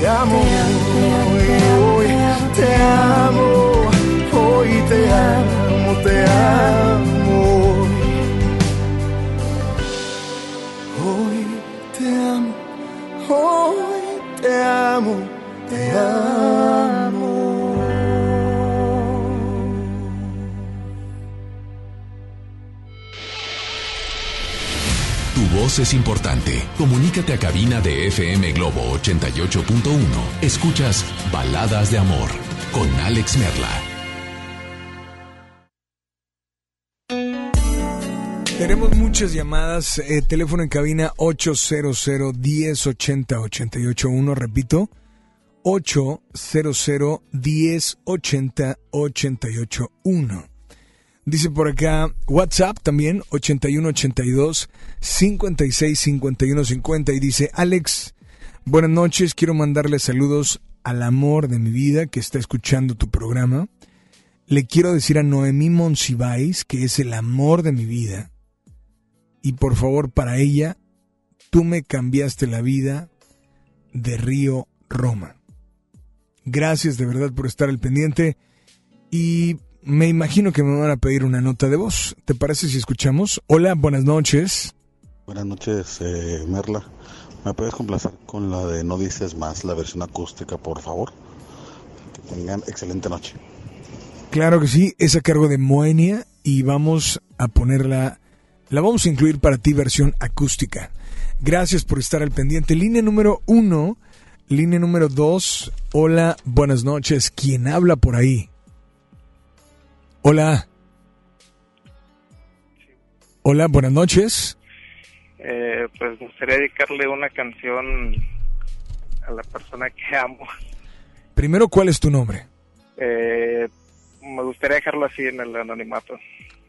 te amo, te amo, hoy te amo, te amo. Hoy te amo, hoy te amo, te amo. Tu voz es importante. Comunícate a cabina de FM Globo 88.1. Escuchas Baladas de Amor con Alex Merla. Tenemos muchas llamadas. eh, teléfono en cabina 800 1080 881. Repito, 800 1080 881. Dice por acá WhatsApp también 8182 56 51 50 y dice Alex, buenas noches, quiero mandarle saludos al amor de mi vida que está escuchando tu programa. Le quiero decir a Noemí Monsiváis que es el amor de mi vida. Y por favor, para ella, tú me cambiaste la vida de Río Roma. Gracias de verdad por estar al pendiente. Y me imagino que me van a pedir una nota de voz. ¿Te parece si escuchamos? Hola, buenas noches. Buenas noches, eh, Merla. ¿Me puedes complacer con la de No Dices Más, la versión acústica, por favor? Que tengan excelente noche. Claro que sí, es a cargo de Moenia y vamos a ponerla, la vamos a incluir para ti versión acústica. Gracias por estar al pendiente. Línea número uno, línea número dos. Hola, buenas noches. ¿Quién habla por ahí? Hola. Hola, buenas noches. Eh, pues me gustaría dedicarle una canción a la persona que amo. Primero, ¿cuál es tu nombre? Eh, me gustaría dejarlo así en el anonimato.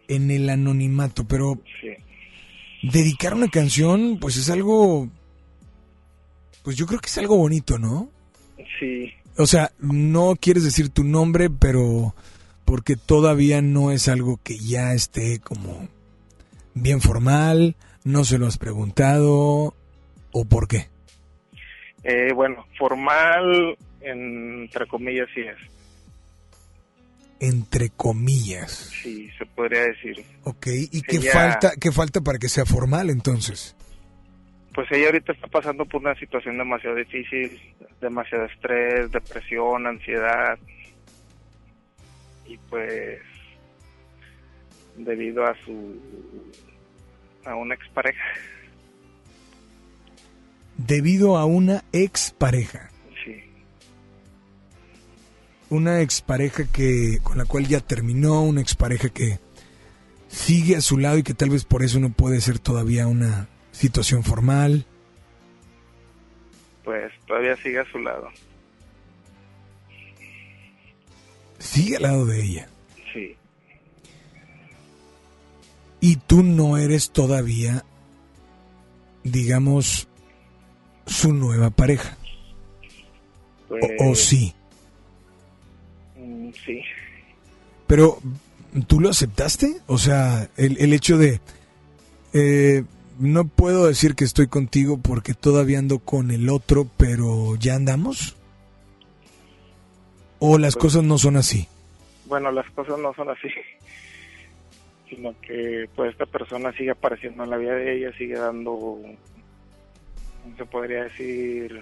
En el anonimato, pero Sí. dedicar una canción, pues es algo, pues yo creo que es algo bonito, ¿no? Sí. O sea, no quieres decir tu nombre, pero porque todavía no es algo que ya esté como bien formal, no se lo has preguntado, o por qué. Eh, bueno, formal, entre comillas, sí es. Entre comillas. Sí, se podría decir. Ok, ¿y qué Ella- falta, qué falta para que sea formal entonces? Pues ella ahorita está pasando por una situación demasiado difícil, demasiado estrés, depresión, ansiedad. Y pues, debido a su. A una expareja. Debido a una expareja. Sí. Una expareja que con la cual ya terminó, una expareja que sigue a su lado y que tal vez por eso no puede ser todavía una situación formal. Pues todavía sigue a su lado. Sigue al lado de ella. Y tú no eres todavía, digamos, su nueva pareja. Pues, O, o sí. mm, sí. Pero, ¿tú lo aceptaste? O sea, el, el hecho de... eh, no puedo decir que estoy contigo porque todavía ando con el otro, pero ¿ya andamos? ¿O las Pues- cosas no son así? Bueno, las cosas no son así. sino que pues esta persona sigue apareciendo en la vida de ella, sigue dando, se podría decir,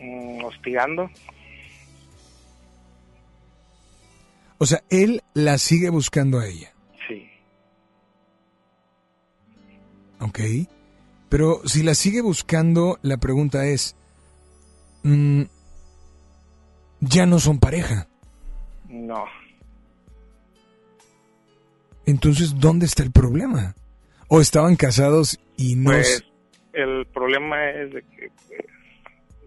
mm, hostigando. O sea, él la sigue buscando a ella. Sí. Ok. Pero si la sigue buscando, la pregunta es, mm, ¿ya no son pareja? No. Entonces, ¿dónde está el problema? ¿O estaban casados y no... Pues el problema es de que pues,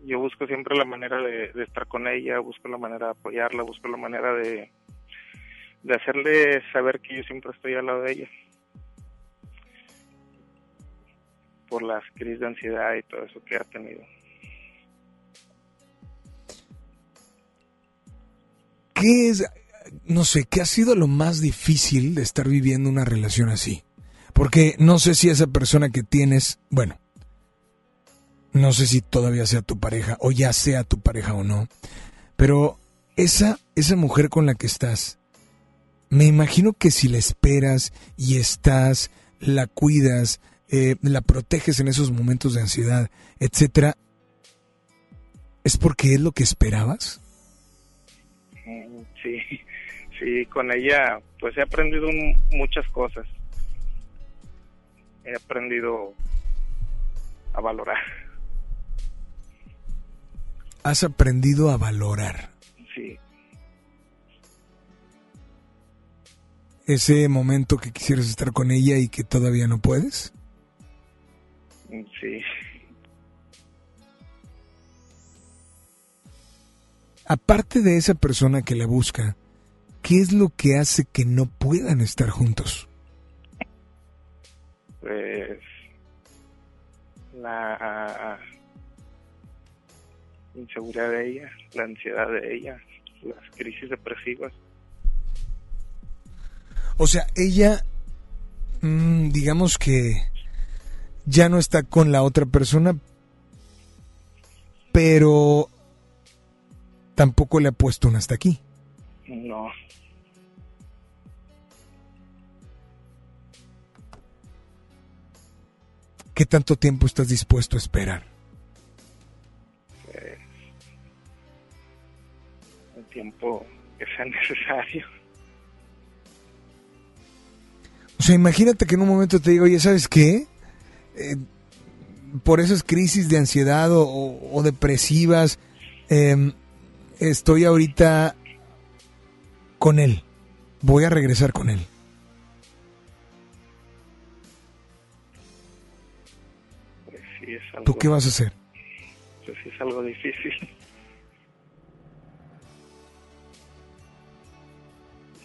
yo busco siempre la manera de, de estar con ella, busco la manera de apoyarla, busco la manera de, de hacerle saber que yo siempre estoy al lado de ella. Por las crisis de ansiedad y todo eso que ha tenido. ¿Qué es, no sé, qué ha sido lo más difícil de estar viviendo una relación así? Porque no sé si esa persona que tienes, bueno, no sé si todavía sea tu pareja o ya sea tu pareja o no, pero esa, esa mujer con la que estás, me imagino que si la esperas y estás, la cuidas, eh, la proteges en esos momentos de ansiedad, etcétera, ¿es porque es lo que esperabas? Sí, sí, con ella pues he aprendido muchas cosas. He aprendido a valorar. Has aprendido a valorar Sí, ese momento que quisieras estar con ella y que todavía no puedes. mm, sí. Aparte de esa persona que la busca, ¿qué es lo que hace que no puedan estar juntos? Pues la inseguridad de ella, la ansiedad de ella, las crisis depresivas. O sea, ella, mm, digamos que ya no está con la otra persona, pero tampoco le ha puesto un hasta aquí. No, ¿Qué tanto tiempo estás dispuesto a esperar? pues el tiempo que sea necesario. O sea, imagínate que en un momento te digo, oye, ¿sabes qué? Eh, por esas crisis de ansiedad o, o- o depresivas, em, estoy ahorita con él. Voy a regresar con él. Algo, ¿Tú qué vas a hacer? pues es algo difícil.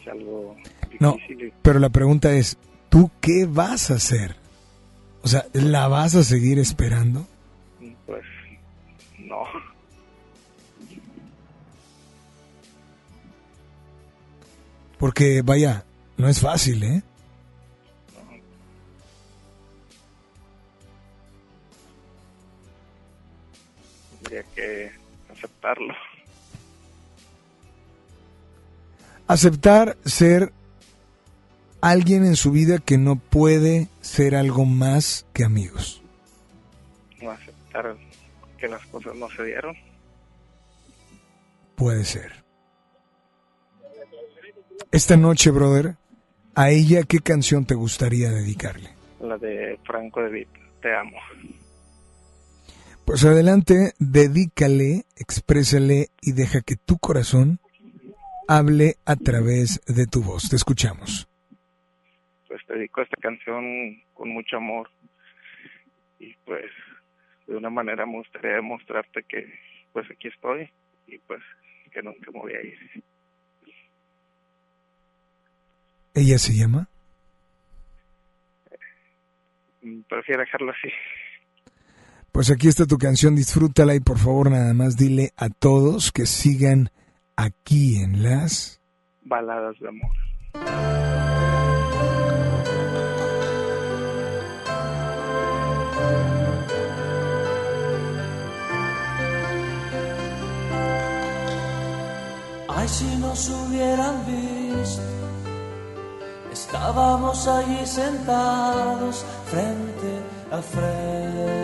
Es algo No, difícil. y- pero la pregunta es, ¿tú qué vas a hacer? O sea, ¿la vas a seguir esperando? Pues no. Porque, vaya, no es fácil, ¿eh? Tendría que aceptarlo. Aceptar ser alguien en su vida que no puede ser algo más que amigos. No aceptar que las cosas no se dieron. Puede ser. Esta noche, brother, a ella, ¿qué canción te gustaría dedicarle? La de Franco de Vita. Te amo. Pues adelante, dedícale, exprésale y deja que tu corazón hable a través de tu voz. Te escuchamos. Pues te dedico esta canción con mucho amor. Y pues de una manera me gustaría demostrarte que pues aquí estoy y pues que nunca me voy a ir. ¿Ella se llama? Mm, Prefiero dejarlo así. Pues aquí está tu canción, disfrútala y por favor nada más dile a todos que sigan aquí en las... Baladas de amor. Ay, si nos hubieran visto, estábamos allí sentados frente a frente.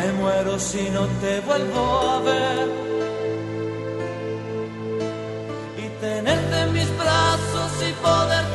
Me muero si no te vuelvo a ver. Y tenerte en mis brazos y poderte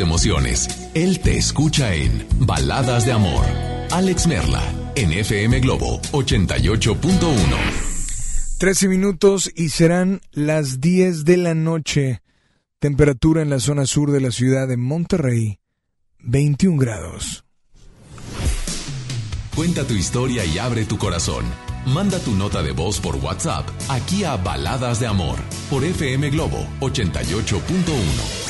tus emociones. Él te escucha en Baladas de Amor. Alex Merla, en FM Globo 88.1. 13 minutos y serán las 10 de la noche. Temperatura en la zona sur de la ciudad de Monterrey, 21 grados. Cuenta tu historia y abre tu corazón. Manda tu nota de voz por WhatsApp aquí a Baladas de Amor por FM Globo 88.1.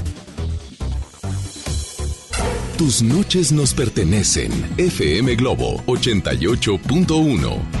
Tus noches nos pertenecen. FM Globo 88.1.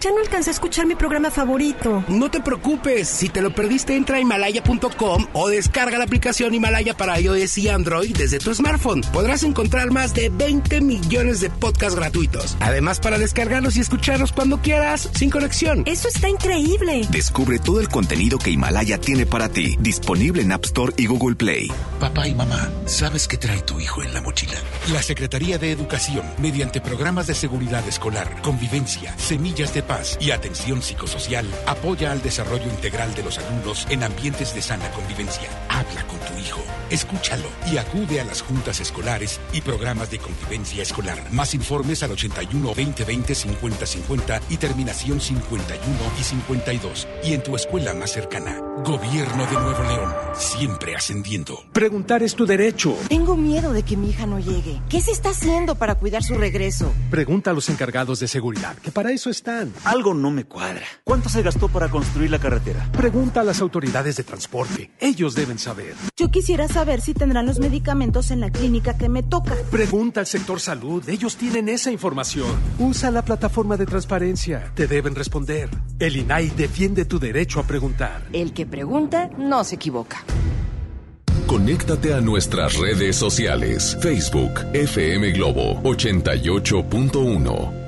Ya no alcancé a escuchar mi programa favorito. No te preocupes, si te lo perdiste entra a himalaya.com o descarga la aplicación Himalaya para iOS y Android desde tu smartphone. Podrás encontrar más de 20 millones de podcasts gratuitos. Además para descargarlos y escucharlos cuando quieras, sin conexión. Eso está increíble. Descubre todo el contenido que Himalaya tiene para ti, disponible en App Store y Google Play. Papá y mamá, ¿sabes qué trae tu hijo en la mochila? La Secretaría de Educación, mediante programas de seguridad escolar, convivencia, semillas de paz y atención psicosocial, apoya al desarrollo integral de los alumnos en ambientes de sana convivencia. Habla con tu hijo, escúchalo y acude a las juntas escolares y programas de convivencia escolar. Más informes al 81 20 20 50 50 y terminación 51 y 52. Y en tu escuela más cercana. Gobierno de Nuevo León, siempre ascendiendo. Preguntar es tu derecho. Tengo miedo de que mi hija no llegue. ¿Qué se está haciendo para cuidar su regreso? Pregunta a los encargados de seguridad, que para eso están. Algo no me cuadra. ¿Cuánto se gastó para construir la carretera? Pregunta a las autoridades de transporte. Ellos deben saber. Yo quisiera saber si tendrán los medicamentos en la clínica que me toca. Pregunta al sector salud. Ellos tienen esa información. Usa la plataforma de transparencia. Te deben responder. El INAI defiende tu derecho a preguntar. El que pregunta no se equivoca. Conéctate a nuestras redes sociales. Facebook FM Globo 88.1.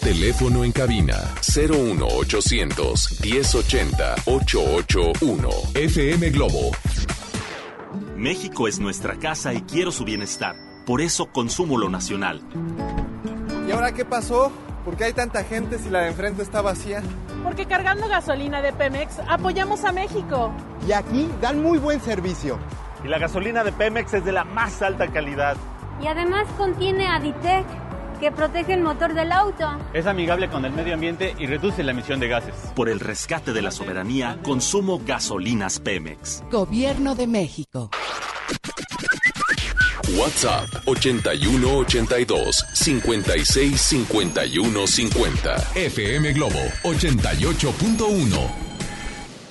Teléfono en cabina 01800 1080 881. FM Globo. México es nuestra casa y quiero su bienestar. Por eso consumo lo nacional. ¿Y ahora qué pasó? ¿Por qué hay tanta gente si la de enfrente está vacía? Porque cargando gasolina de Pemex apoyamos a México. Y aquí dan muy buen servicio. Y la gasolina de Pemex es de la más alta calidad. Y además contiene Aditec, que protege el motor del auto. Es amigable con el medio ambiente y reduce la emisión de gases. Por el rescate de la soberanía, consumo gasolinas Pemex. Gobierno de México. WhatsApp 8182 56 51 50. FM Globo 88.1.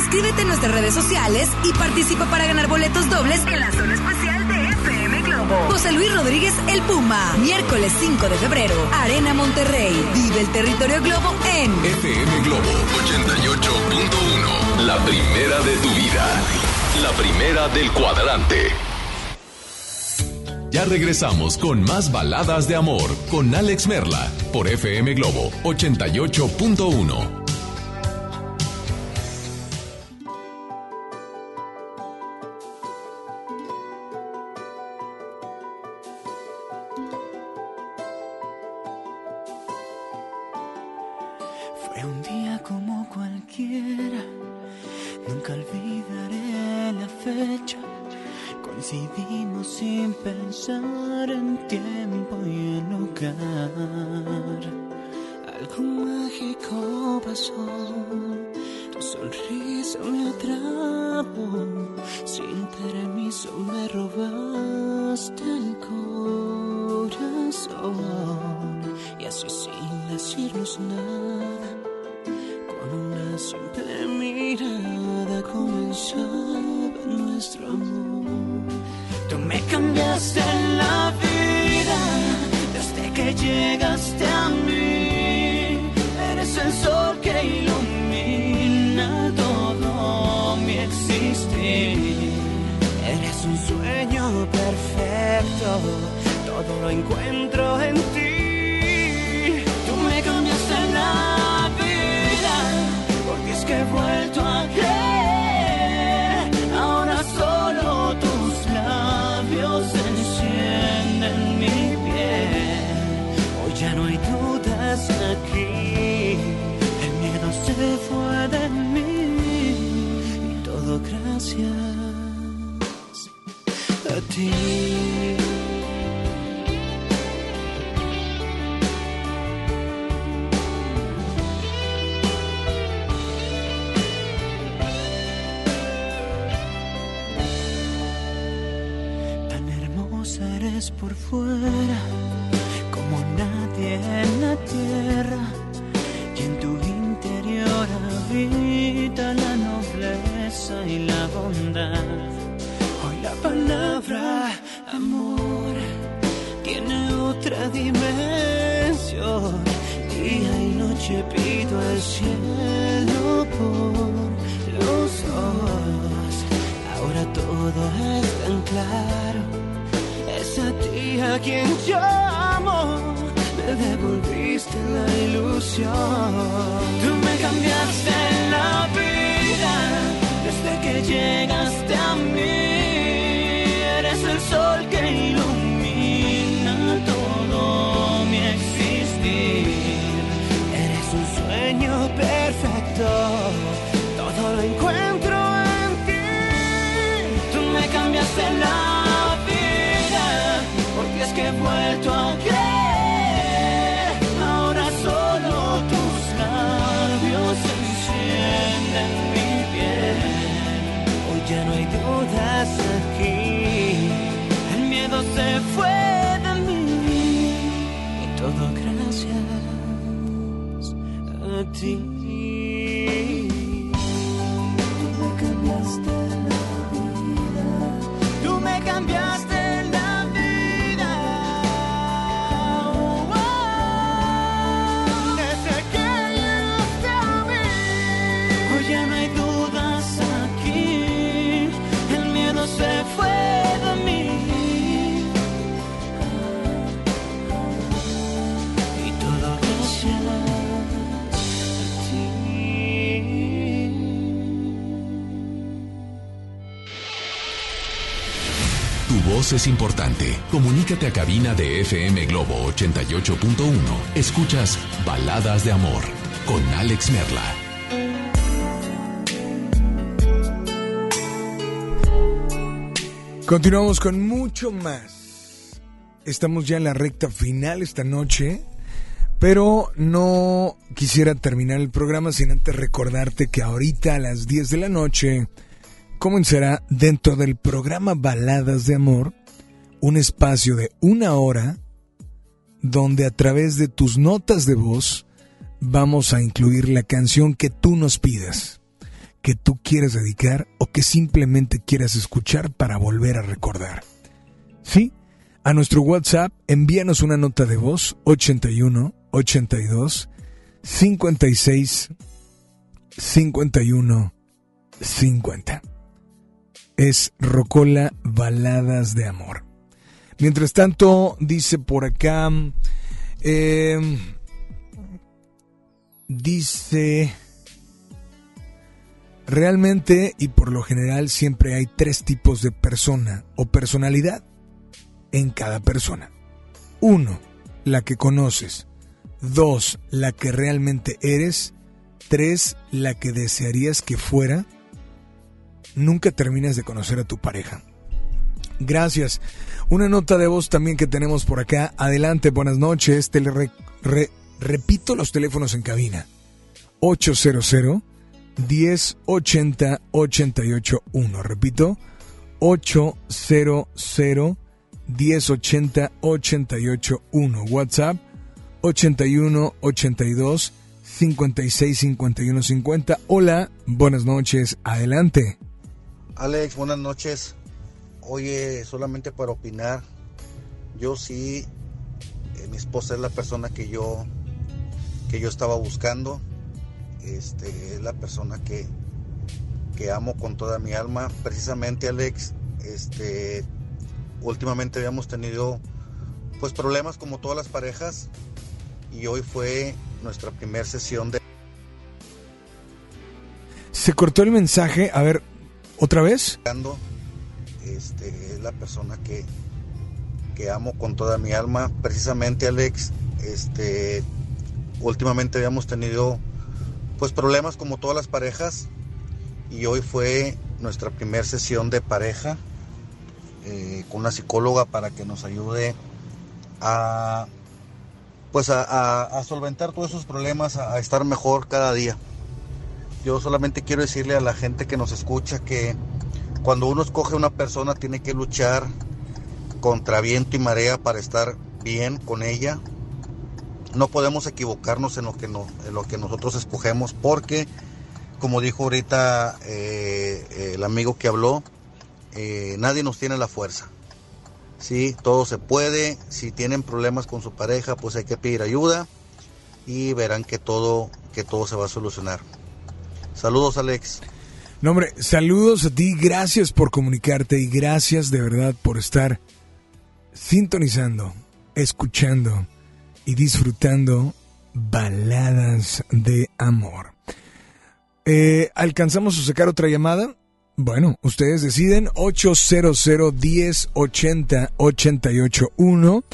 Inscríbete en nuestras redes sociales y participa para ganar boletos dobles en la zona especial de FM Globo. José Luis Rodríguez El Puma, miércoles 5 de febrero, Arena Monterrey. Vive el territorio Globo en FM Globo 88.1. La primera de tu vida. La primera del cuadrante. Ya regresamos con más baladas de amor con Alex Merla por FM Globo 88.1. pensar en tiempo y en lugar. Algo mágico pasó, tu sonrisa me atrapó. Sin permiso me robaste el corazón. Y así sin decirnos nada, con una simple mirada comenzaba nuestro amor. Me cambiaste la vida desde que llegaste a mí. Eres el sol que ilumina todo mi existir. Eres un sueño perfecto, todo lo encuentro en ti. Tú me cambiaste la vida, porque es que he vuelto a Tan hermosa eres por fuera, noche pido al cielo por los dos. Ahora todo es tan claro. Es a ti a quien llamo. Me devolviste la ilusión. Tú me cambiaste la vida desde que llegaste a mí. Es importante. Comunícate a cabina de FM Globo 88.1. Escuchas Baladas de Amor con Alex Merla. Continuamos con mucho más. Estamos ya en la recta final esta noche, pero no quisiera terminar el programa sin antes recordarte que ahorita a las 10 de la noche comenzará dentro del programa Baladas de Amor un espacio de una hora donde a través de tus notas de voz vamos a incluir la canción que tú nos pidas, que tú quieras dedicar o que simplemente quieras escuchar para volver a recordar. Sí, a nuestro WhatsApp envíanos una nota de voz 81 82 56 51 50. Es Rocola Baladas de Amor. Mientras tanto, dice por acá, eh, dice, realmente y por lo general siempre hay tres tipos de persona o personalidad en cada persona. Uno, la que conoces. Dos, la que realmente eres. Tres, la que desearías que fuera. Nunca terminas de conocer a tu pareja. Gracias. Una nota de voz también que tenemos por acá. Adelante, buenas noches. Te re- re- repito los teléfonos en cabina. 800 1080 881. Repito, 800 1080 881. WhatsApp 81 82 56 51 50. Hola, buenas noches. Adelante. Alex, buenas noches. Oye, solamente para opinar, yo sí, eh, mi esposa es la persona que yo que yo estaba buscando. Este, es la persona que, que amo con toda mi alma. Precisamente, Alex, este, últimamente habíamos tenido pues problemas como todas las parejas y hoy fue nuestra primera sesión de Se cortó el mensaje. A ver, ¿otra vez? La persona que, que amo con toda mi alma. Precisamente, Alex, este, últimamente habíamos tenido pues problemas como todas las parejas y hoy fue nuestra primera sesión de pareja eh, con una psicóloga para que nos ayude a pues a, solventar todos esos problemas, a estar mejor cada día. Yo solamente quiero decirle a la gente que nos escucha que cuando uno escoge una persona tiene que luchar contra viento y marea para estar bien con ella. No podemos equivocarnos en lo que, en lo que nosotros escogemos porque, como dijo ahorita eh, el amigo que habló, eh, nadie nos tiene la fuerza. Sí, todo se puede. Si tienen problemas con su pareja, pues hay que pedir ayuda y verán que todo, que todo se va a solucionar. Saludos, Alex. No, saludos a ti, gracias por comunicarte y gracias de verdad por estar sintonizando, escuchando y disfrutando baladas de amor. Eh, ¿Alcanzamos a sacar otra llamada? Bueno, ustedes deciden 800 1080 881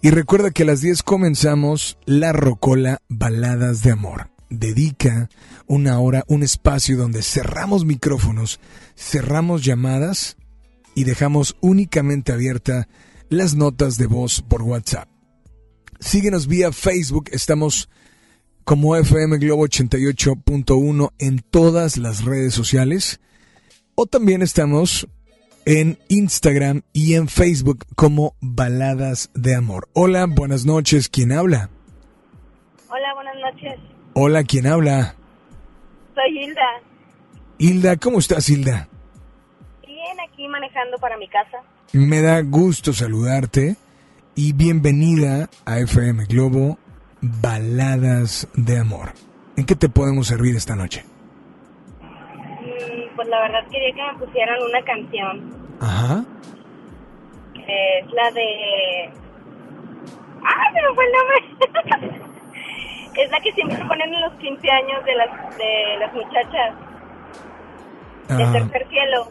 y recuerda que a las 10 comenzamos la Rocola Baladas de Amor. Dedica una hora, un espacio donde cerramos micrófonos, cerramos llamadas y dejamos únicamente abierta las notas de voz por WhatsApp. Síguenos vía Facebook, estamos como FM Globo 88.1 en todas las redes sociales o también estamos en Instagram y en Facebook como Baladas de Amor. Hola, buenas noches, ¿quién habla? Hola, buenas noches. Hola, ¿quién habla? Soy Hilda. Hilda, ¿cómo estás, Hilda? Bien, aquí manejando para mi casa. Me da gusto saludarte y bienvenida a FM Globo Baladas de Amor. ¿En qué te podemos servir esta noche? Mm, Pues la verdad quería que me pusieran una canción. Ajá. que es la de... ¡Ah, me fue el nombre! es la que siempre ponen en los 15 años de las, de las muchachas. El Ah, tercer cielo.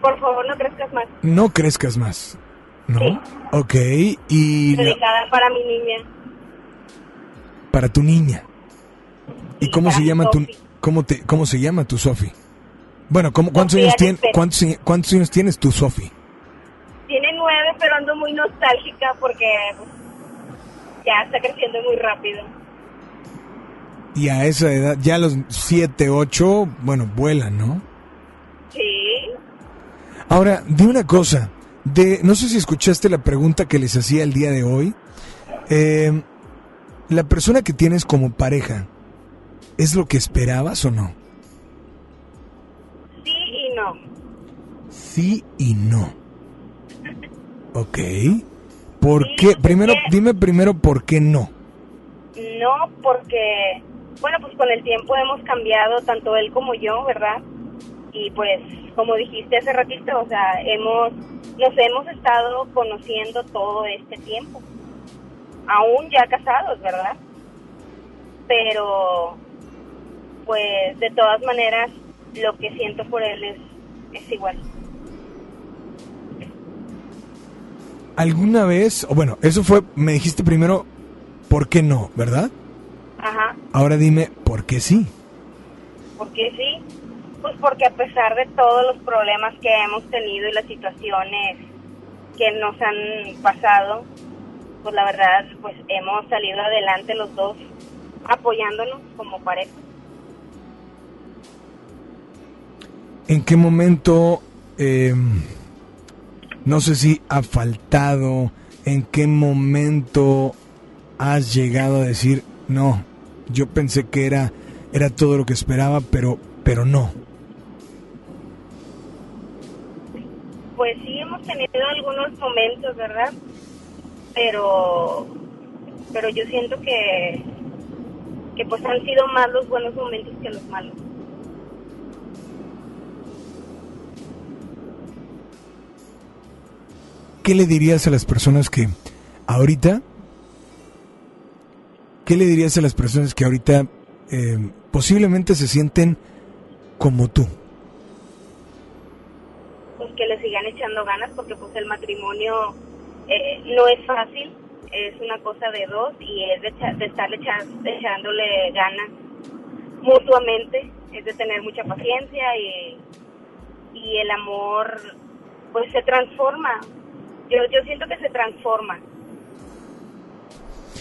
Por favor, no crezcas más. no crezcas más. ¿No? Ok, y la- Dedicada para mi niña. para tu niña. ¿Y cómo se llama tu cómo te cómo se llama tu Sofi? Bueno, ¿cómo, ¿cuántos años tienes Lisbeth. cuántos, cuántos años tienes tu Sofi? Tiene nueve, pero ando muy nostálgica porque pues, ya está creciendo muy rápido. Y a esa edad, ya a los 7, 8, bueno, vuelan, ¿no? Sí. Ahora, di una cosa. De, no sé si escuchaste la pregunta que les hacía el día de hoy. Eh, la persona que tienes como pareja, ¿es lo que esperabas o no? Sí y no. Sí y no. Ok. ¿Por qué? Primero, dime primero por qué no. No, porque, bueno, pues con el tiempo hemos cambiado, tanto él como yo, ¿verdad? Y pues, como dijiste hace ratito, o sea, hemos, nos hemos estado conociendo todo este tiempo. Aún ya casados, ¿verdad? Pero, pues, de todas maneras, lo que siento por él es, es igual. ¿Alguna vez, o bueno, eso fue, me dijiste primero, ¿por qué no, verdad? Ajá. Ahora dime, ¿por qué sí? ¿Por qué sí? Pues porque a pesar de todos los problemas que hemos tenido y las situaciones que nos han pasado, pues la verdad, pues hemos salido adelante los dos apoyándonos como pareja. ¿En qué momento, eh, no sé si ha faltado, en qué momento has llegado a decir, no, yo pensé que era, era todo lo que esperaba, pero, pero no? Pues sí hemos tenido algunos momentos, ¿verdad? Pero, pero yo siento que, que pues han sido más los buenos momentos que los malos. ¿Qué le dirías a las personas que ahorita, qué le dirías a las personas que ahorita eh, posiblemente se sienten como tú? Pues que le sigan echando ganas porque pues el matrimonio eh, no es fácil, es una cosa de dos y es de, de estar echándole ganas mutuamente, es de tener mucha paciencia y, y el amor pues se transforma. Yo, yo siento que se transforma.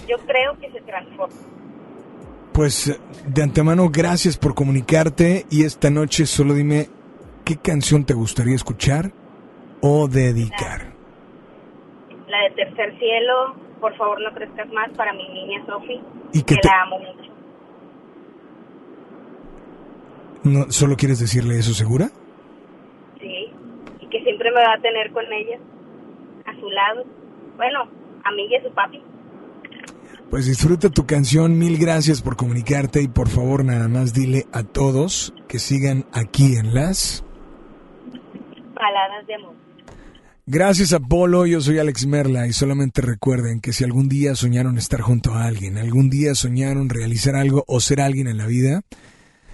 Yo creo que se transforma. Pues de antemano, gracias por comunicarte y esta noche solo dime qué canción te gustaría escuchar o dedicar. La de Tercer Cielo, por favor no crezcas más para mi niña Sofi, ¿Y qué que te- la amo mucho. ¿No, ¿Solo quieres decirle eso segura? Sí, y que siempre me va a tener con ella, su lado. Bueno, a mí y a su papi. Pues disfruta tu canción, mil gracias por comunicarte y por favor nada más dile a todos que sigan aquí en las... Baladas de amor. Gracias Apolo, yo soy Alex Merla y solamente recuerden que si algún día soñaron estar junto a alguien, algún día soñaron realizar algo o ser alguien en la vida,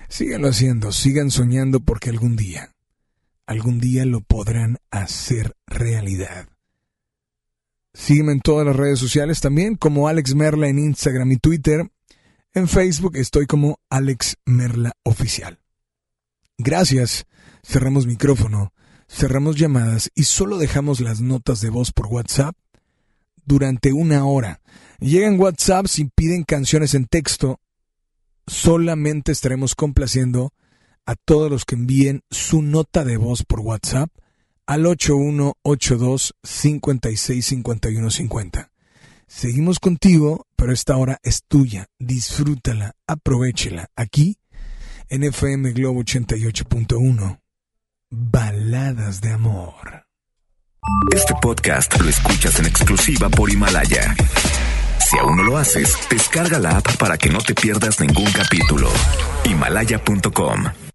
síganlo haciendo, sigan soñando porque algún día, algún día lo podrán hacer realidad. Sígueme en todas las redes sociales también como Alex Merla en Instagram y Twitter. En Facebook estoy como Alex Merla Oficial. Gracias. Cerramos micrófono, cerramos llamadas y solo dejamos las notas de voz por WhatsApp durante una hora. Llegan WhatsApps y piden canciones en texto. Solamente estaremos complaciendo a todos los que envíen su nota de voz por WhatsApp al 8182-565150. Seguimos contigo, pero esta hora es tuya. Disfrútala, aprovechela. Aquí, en FM Globo 88.1. Baladas de amor. Este podcast lo escuchas en exclusiva por Himalaya. Si aún no lo haces, descarga la app para que no te pierdas ningún capítulo. Himalaya.com